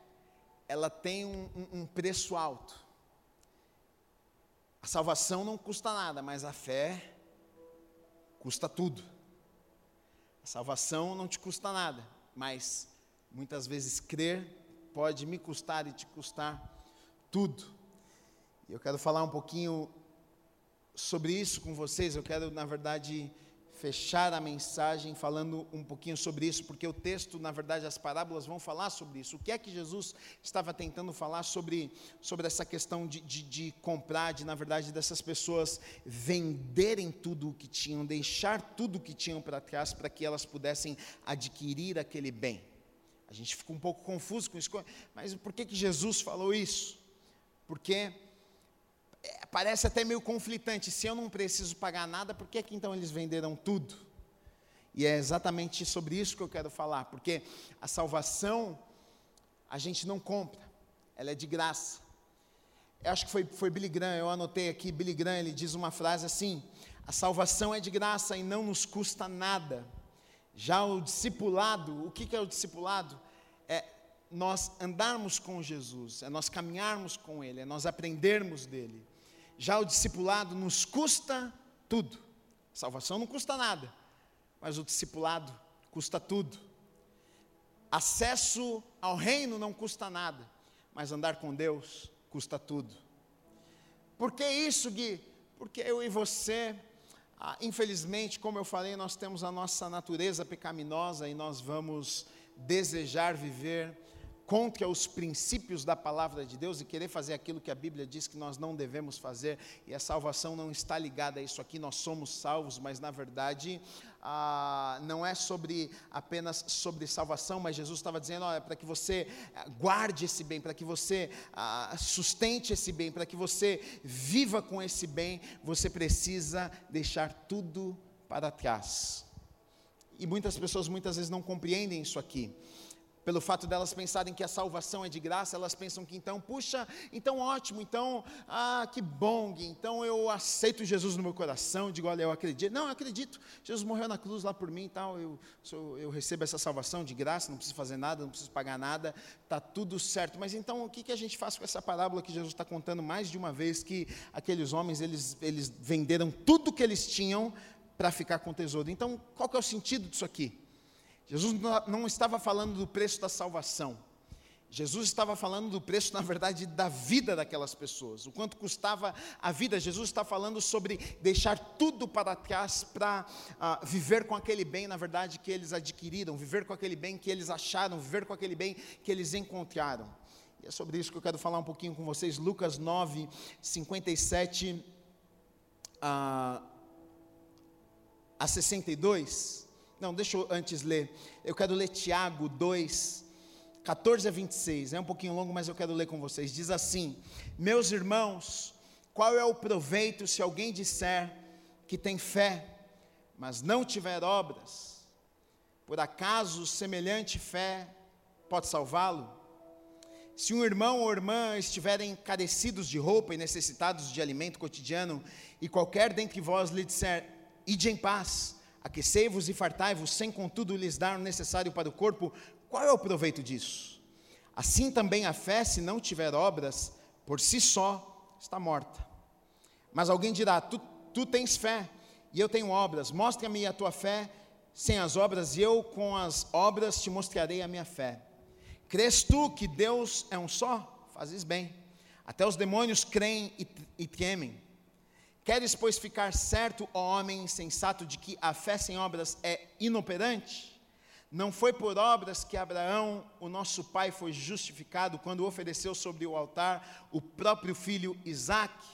ela tem um, um, preço alto. A salvação não custa nada, mas a fé custa tudo. A salvação não te custa nada, mas muitas vezes crer pode me custar e te custar tudo. Eu quero falar um pouquinho sobre isso com vocês. Eu quero, na verdade, fechar a mensagem falando um pouquinho sobre isso, porque o texto, na verdade, as parábolas vão falar sobre isso. O que é que Jesus estava tentando falar sobre, sobre essa questão de, de, de comprar, de, na verdade, dessas pessoas venderem tudo o que tinham, deixar tudo o que tinham para trás, para que elas pudessem adquirir aquele bem. A gente fica um pouco confuso com isso, mas por que, que Jesus falou isso? Porque é, parece até meio conflitante. Se eu não preciso pagar nada, por que, que então eles venderam tudo? E é exatamente sobre isso que eu quero falar, porque a salvação a gente não compra, ela é de graça. Eu acho que foi, foi Billy Graham, eu anotei aqui, Billy Graham, ele diz uma frase assim: a salvação é de graça e não nos custa nada. Já o discipulado, o que, que é o discipulado? É nós andarmos com Jesus, é nós caminharmos com Ele, é nós aprendermos dele. Já o discipulado nos custa tudo. Salvação não custa nada, mas o discipulado custa tudo. Acesso ao reino não custa nada, mas andar com Deus custa tudo. Por que isso, Gui? Porque eu e você, ah, infelizmente, como eu falei, nós temos a nossa natureza pecaminosa e nós vamos desejar viver contra os princípios da palavra de Deus e querer fazer aquilo que a Bíblia diz que nós não devemos fazer, e a salvação não está ligada a isso aqui, nós somos salvos, mas na verdade ah, não é sobre apenas sobre salvação, mas Jesus estava dizendo: olha, para que você ah, guarde esse bem, para que você ah, sustente esse bem, para que você viva com esse bem, você precisa deixar tudo para trás. E muitas pessoas muitas vezes não compreendem isso aqui pelo fato delas pensarem que a salvação é de graça, elas pensam que então, puxa, então ótimo, então, ah, que bom, então eu aceito Jesus no meu coração, digo, olha, eu acredito. Não, eu acredito, Jesus morreu na cruz lá por mim e tal, eu, eu recebo essa salvação de graça, não preciso fazer nada, não preciso pagar nada, está tudo certo. Mas então, o que, que a gente faz com essa parábola que Jesus está contando mais de uma vez, que aqueles homens, eles, eles venderam tudo que eles tinham para ficar com o tesouro. Então, qual que é o sentido disso aqui? Jesus não estava falando do preço da salvação. Jesus estava falando do preço, na verdade, da vida daquelas pessoas, o quanto custava a vida. Jesus está falando sobre deixar tudo para trás para uh, viver com aquele bem, na verdade, que eles adquiriram, viver com aquele bem que eles acharam, viver com aquele bem que eles encontraram. E é sobre isso que eu quero falar um pouquinho com vocês. Lucas 9, 57 uh, a 62. Não, deixa eu antes ler. Eu quero ler Tiago 2, 14 a 26. É um pouquinho longo, mas eu quero ler com vocês. Diz assim: Meus irmãos, qual é o proveito se alguém disser que tem fé, mas não tiver obras? Por acaso semelhante fé pode salvá-lo? Se um irmão ou irmã estiverem carecidos de roupa e necessitados de alimento cotidiano, e qualquer dentre vós lhe disser, ide em paz, Aquecei-vos e fartai-vos, sem contudo lhes dar o necessário para o corpo, qual é o proveito disso? Assim também a fé, se não tiver obras, por si só está morta. Mas alguém dirá: Tu, tu tens fé, e eu tenho obras, mostra-me a tua fé sem as obras, e eu com as obras te mostrarei a minha fé. Crês tu que Deus é um só? Fazes bem. Até os demônios creem e, e temem. Queres, pois, ficar certo, ó homem insensato, de que a fé sem obras é inoperante? Não foi por obras que Abraão, o nosso pai, foi justificado quando ofereceu sobre o altar o próprio filho Isaque?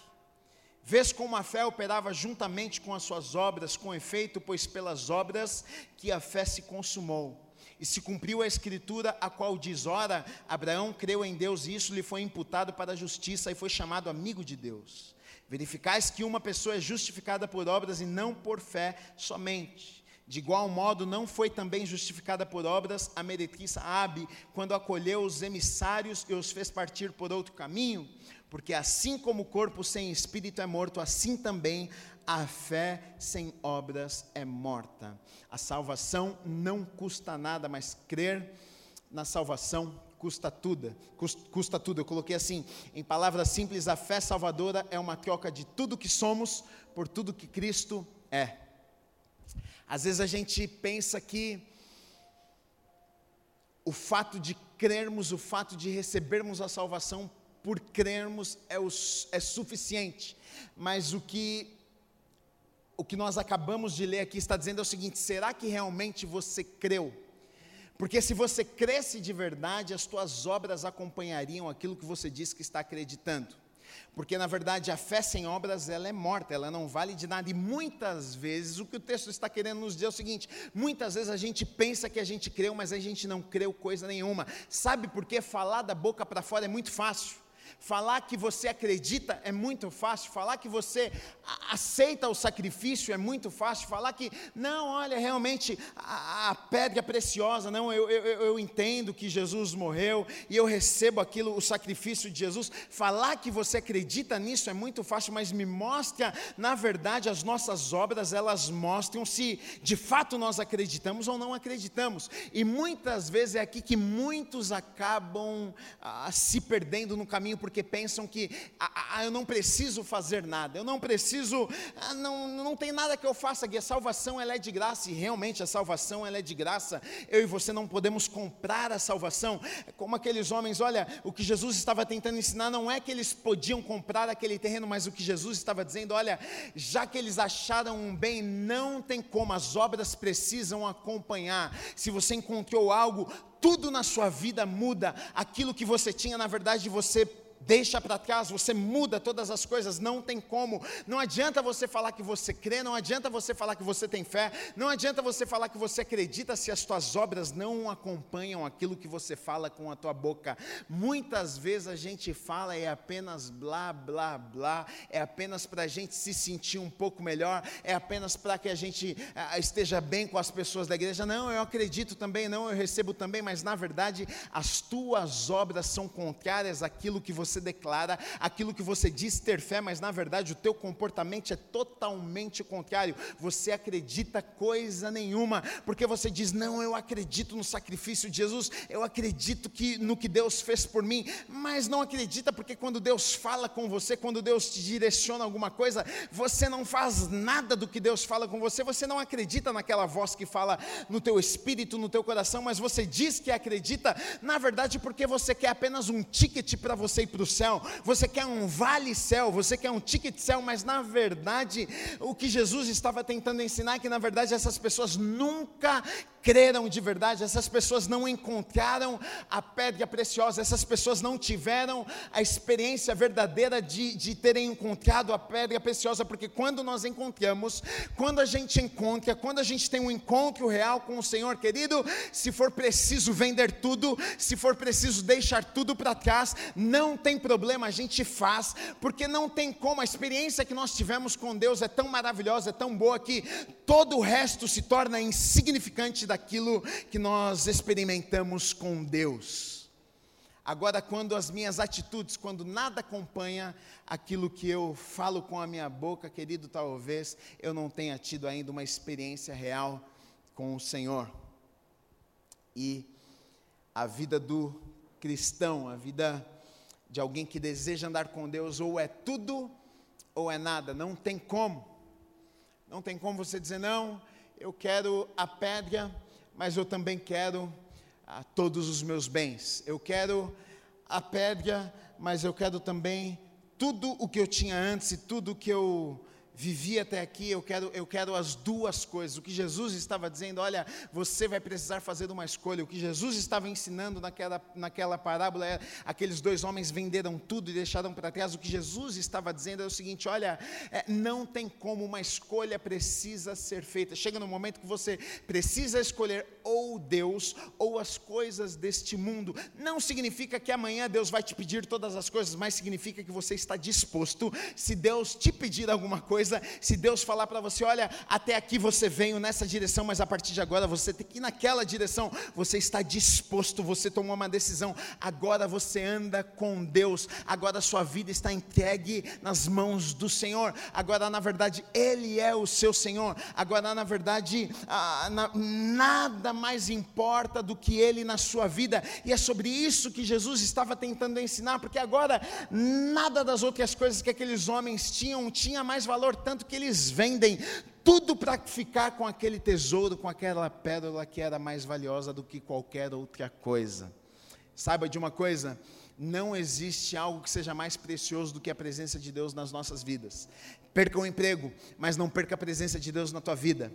Vês como a fé operava juntamente com as suas obras, com efeito, pois pelas obras que a fé se consumou. E se cumpriu a escritura, a qual diz: Ora, Abraão creu em Deus e isso lhe foi imputado para a justiça e foi chamado amigo de Deus. Verificais que uma pessoa é justificada por obras e não por fé somente. De igual modo, não foi também justificada por obras a meretriz Abe, quando acolheu os emissários e os fez partir por outro caminho? Porque assim como o corpo sem espírito é morto, assim também a fé sem obras é morta. A salvação não custa nada, mas crer na salvação custa tudo. Custa, tudo. Eu coloquei assim, em palavras simples, a fé salvadora é uma troca de tudo que somos por tudo que Cristo é. Às vezes a gente pensa que o fato de crermos, o fato de recebermos a salvação por crermos é, o, é suficiente, mas o que o que nós acabamos de ler aqui está dizendo é o seguinte: será que realmente você creu? Porque se você cresce de verdade, as tuas obras acompanhariam aquilo que você diz que está acreditando. Porque na verdade a fé sem obras ela é morta, ela não vale de nada. E muitas vezes o que o texto está querendo nos dizer é o seguinte: muitas vezes a gente pensa que a gente creu, mas a gente não creu coisa nenhuma. Sabe por que falar da boca para fora é muito fácil? Falar que você acredita é muito fácil, falar que você aceita o sacrifício é muito fácil, falar que, não, olha, realmente a, a pedra é preciosa, não, eu, eu, eu entendo que Jesus morreu e eu recebo aquilo, o sacrifício de Jesus. Falar que você acredita nisso é muito fácil, mas me mostra, na verdade, as nossas obras, elas mostram se de fato nós acreditamos ou não acreditamos. E muitas vezes é aqui que muitos acabam ah, se perdendo no caminho porque pensam que ah, ah, eu não preciso fazer nada, eu não preciso, ah, não, não tem nada que eu faça aqui, a salvação ela é de graça, e realmente a salvação ela é de graça, eu e você não podemos comprar a salvação, é como aqueles homens, olha, o que Jesus estava tentando ensinar não é que eles podiam comprar aquele terreno, mas o que Jesus estava dizendo, olha, já que eles acharam um bem, não tem como, as obras precisam acompanhar, se você encontrou algo, tudo na sua vida muda, aquilo que você tinha, na verdade, você deixa para trás, você muda todas as coisas, não tem como. Não adianta você falar que você crê, não adianta você falar que você tem fé, não adianta você falar que você acredita se as tuas obras não acompanham aquilo que você fala com a tua boca. Muitas vezes a gente fala é apenas blá, blá, blá, é apenas para a gente se sentir um pouco melhor, é apenas para que a gente ah, esteja bem com as pessoas da igreja. Não, eu acredito também, não, eu recebo também, mas na verdade as tuas obras são contrárias àquilo que você você declara, aquilo que você diz ter fé, mas na verdade o teu comportamento é totalmente contrário. Você acredita coisa nenhuma, porque você diz: "Não, eu acredito no sacrifício de Jesus, eu acredito que no que Deus fez por mim", mas não acredita porque quando Deus fala com você, quando Deus te direciona alguma coisa, você não faz nada do que Deus fala com você, você não acredita naquela voz que fala no teu espírito, no teu coração, mas você diz que acredita, na verdade porque você quer apenas um ticket para você ir para o céu, você quer um vale céu, você quer um ticket céu, mas na verdade, o que Jesus estava tentando ensinar é que na verdade essas pessoas nunca creram de verdade, essas pessoas não encontraram a pedra preciosa, essas pessoas não tiveram a experiência verdadeira de, de terem encontrado a pedra preciosa, porque quando nós encontramos, quando a gente encontra, quando a gente tem um encontro real com o Senhor, querido, se for preciso vender tudo, se for preciso deixar tudo para trás, não tem problema, a gente faz, porque não tem como, a experiência que nós tivemos com Deus é tão maravilhosa, é tão boa que todo o resto se torna insignificante daquilo que nós experimentamos com Deus. Agora, quando as minhas atitudes, quando nada acompanha aquilo que eu falo com a minha boca, querido, talvez eu não tenha tido ainda uma experiência real com o Senhor. E a vida do cristão, a vida de alguém que deseja andar com Deus, ou é tudo ou é nada, não tem como. Não tem como você dizer, não, eu quero a pedra, mas eu também quero ah, todos os meus bens. Eu quero a pedra, mas eu quero também tudo o que eu tinha antes e tudo o que eu vivi até aqui, eu quero, eu quero as duas coisas. O que Jesus estava dizendo, olha, você vai precisar fazer uma escolha. O que Jesus estava ensinando naquela, naquela parábola é aqueles dois homens venderam tudo e deixaram para trás. O que Jesus estava dizendo é o seguinte: olha, é, não tem como uma escolha precisa ser feita. Chega no momento que você precisa escolher ou Deus ou as coisas deste mundo. Não significa que amanhã Deus vai te pedir todas as coisas, mas significa que você está disposto. Se Deus te pedir alguma coisa, se Deus falar para você, olha, até aqui você veio nessa direção, mas a partir de agora você tem que ir naquela direção, você está disposto, você tomou uma decisão, agora você anda com Deus, agora sua vida está entregue nas mãos do Senhor, agora na verdade Ele é o seu Senhor, agora na verdade ah, na, nada mais importa do que Ele na sua vida, e é sobre isso que Jesus estava tentando ensinar, porque agora nada das outras coisas que aqueles homens tinham tinha mais valor, tanto que eles vendem tudo para ficar com aquele tesouro, com aquela pérola que era mais valiosa do que qualquer outra coisa. Saiba de uma coisa, não existe algo que seja mais precioso do que a presença de Deus nas nossas vidas. Perca o emprego, mas não perca a presença de Deus na tua vida.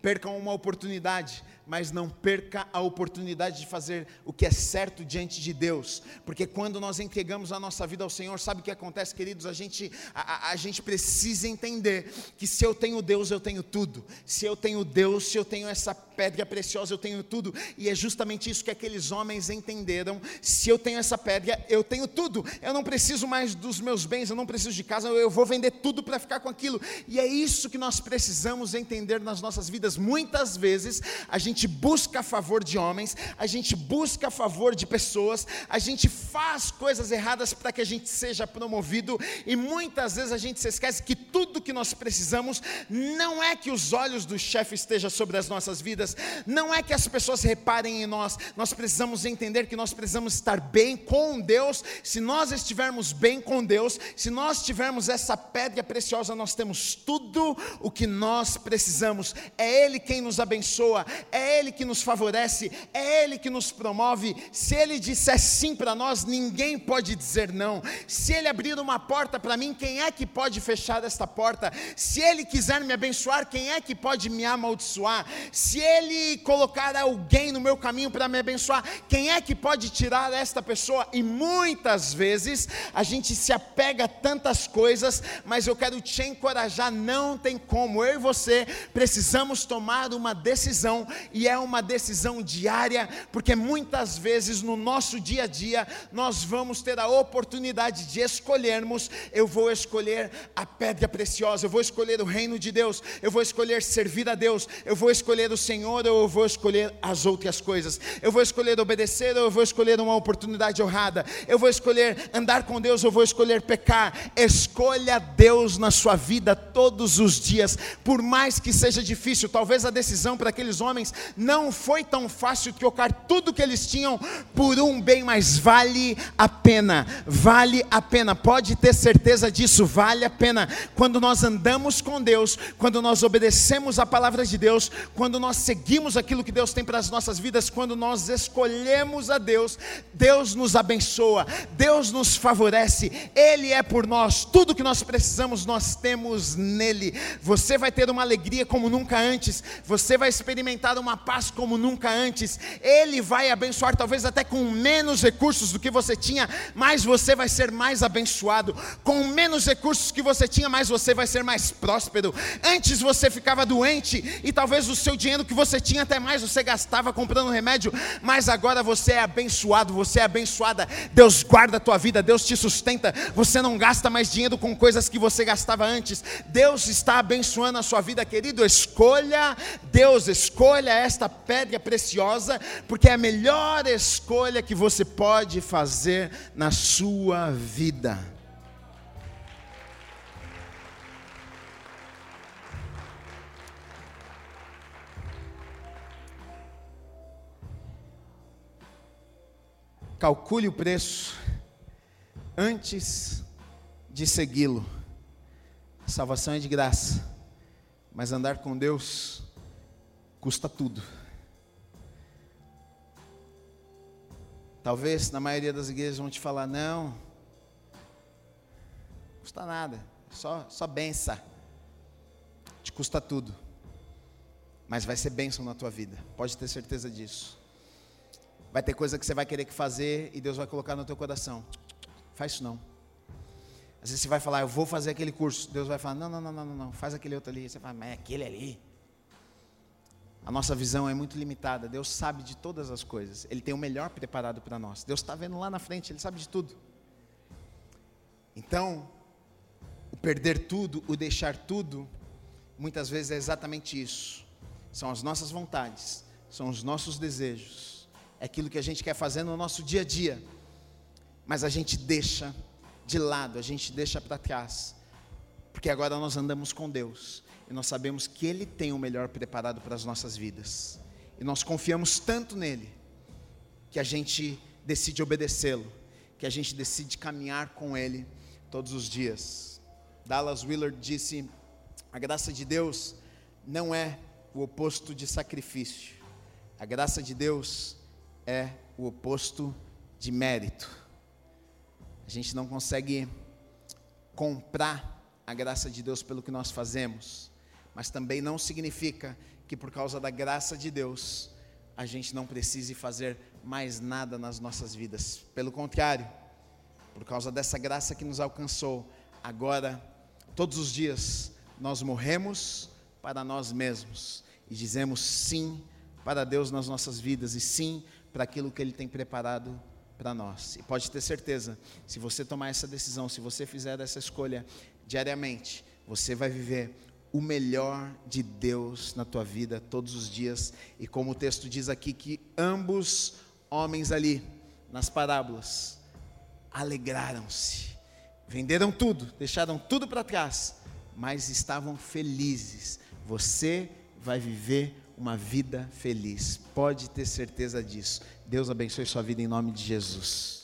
Perca uma oportunidade, mas não perca a oportunidade de fazer o que é certo diante de Deus, porque quando nós entregamos a nossa vida ao Senhor, sabe o que acontece, queridos? A gente, a, a, gente precisa entender que se eu tenho Deus, eu tenho tudo, se eu tenho Deus, se eu tenho essa pedra preciosa, eu tenho tudo, e é justamente isso que aqueles homens entenderam: se eu tenho essa pedra, eu tenho tudo, eu não preciso mais dos meus bens, eu não preciso de casa, eu vou vender tudo para ficar com aquilo, e é isso que nós precisamos entender nas nossas vidas. Muitas vezes a gente gente busca favor de homens, a gente busca favor de pessoas, a gente faz coisas erradas para que a gente seja promovido, e muitas vezes a gente se esquece que tudo que nós precisamos não é que os olhos do chefe estejam sobre as nossas vidas, não é que as pessoas reparem em nós, nós precisamos entender que nós precisamos estar bem com Deus. Se nós estivermos bem com Deus, se nós tivermos essa pedra preciosa, nós temos tudo o que nós precisamos. É Ele quem nos abençoa, é é Ele que nos favorece, é Ele que nos promove. Se Ele disser sim para nós, ninguém pode dizer não. Se Ele abrir uma porta para mim, quem é que pode fechar esta porta? Se Ele quiser me abençoar, quem é que pode me amaldiçoar? Se Ele colocar alguém no meu caminho para me abençoar, quem é que pode tirar esta pessoa? E muitas vezes a gente se apega a tantas coisas, mas eu quero te encorajar, não tem como. Eu e você precisamos tomar uma decisão e é uma decisão diária, porque muitas vezes no nosso dia a dia nós vamos ter a oportunidade de escolhermos: eu vou escolher a pedra preciosa, eu vou escolher o reino de Deus, eu vou escolher servir a Deus, eu vou escolher o Senhor ou eu vou escolher as outras coisas, eu vou escolher obedecer ou eu vou escolher uma oportunidade honrada, eu vou escolher andar com Deus ou eu vou escolher pecar. Escolha Deus na sua vida todos os dias, por mais que seja difícil, talvez a decisão para aqueles homens não foi tão fácil trocar tudo que eles tinham por um bem, mas vale a pena, vale a pena, pode ter certeza disso, vale a pena. Quando nós andamos com Deus, quando nós obedecemos a palavra de Deus, quando nós seguimos aquilo que Deus tem para as nossas vidas, quando nós escolhemos a Deus, Deus nos abençoa, Deus nos favorece, Ele é por nós, tudo que nós precisamos nós temos nele. Você vai ter uma alegria como nunca antes, você vai experimentar uma paz como nunca antes. Ele vai abençoar, talvez até com menos recursos do que você tinha, mas você vai ser mais abençoado. Com menos recursos que você tinha, mas você vai ser mais próspero. Antes você ficava doente e talvez o seu dinheiro que você tinha até mais você gastava comprando remédio, mas agora você é abençoado, você é abençoada. Deus guarda a tua vida, Deus te sustenta. Você não gasta mais dinheiro com coisas que você gastava antes. Deus está abençoando a sua vida, querido. Escolha Deus, escolha esta pedra preciosa, porque é a melhor escolha que você pode fazer na sua vida. Calcule o preço antes de segui-lo. Salvação é de graça, mas andar com Deus custa tudo. Talvez na maioria das igrejas vão te falar: não, custa nada, só, só benção, te custa tudo, mas vai ser bênção na tua vida, pode ter certeza disso. Vai ter coisa que você vai querer que fazer e Deus vai colocar no teu coração. Faz isso não. Às vezes você vai falar, eu vou fazer aquele curso. Deus vai falar, não, não, não, não, não, faz aquele outro ali. Você fala, mas é aquele ali. A nossa visão é muito limitada. Deus sabe de todas as coisas. Ele tem o melhor preparado para nós. Deus está vendo lá na frente, Ele sabe de tudo. Então, o perder tudo, o deixar tudo, muitas vezes é exatamente isso. São as nossas vontades, são os nossos desejos, é aquilo que a gente quer fazer no nosso dia a dia, mas a gente deixa de lado, a gente deixa para trás, porque agora nós andamos com Deus e nós sabemos que Ele tem o melhor preparado para as nossas vidas, e nós confiamos tanto nele, que a gente decide obedecê-lo, que a gente decide caminhar com Ele todos os dias. Dallas Willard disse: a graça de Deus não é o oposto de sacrifício, a graça de Deus é o oposto de mérito. A gente não consegue comprar a graça de Deus pelo que nós fazemos, mas também não significa que por causa da graça de Deus a gente não precise fazer mais nada nas nossas vidas. Pelo contrário, por causa dessa graça que nos alcançou, agora, todos os dias, nós morremos para nós mesmos e dizemos sim para Deus nas nossas vidas e sim para aquilo que Ele tem preparado para nós. E pode ter certeza, se você tomar essa decisão, se você fizer essa escolha diariamente, você vai viver o melhor de Deus na tua vida todos os dias. E como o texto diz aqui, que ambos homens ali, nas parábolas, alegraram-se, venderam tudo, deixaram tudo para trás, mas estavam felizes. Você vai viver uma vida feliz, pode ter certeza disso. Deus abençoe sua vida em nome de Jesus.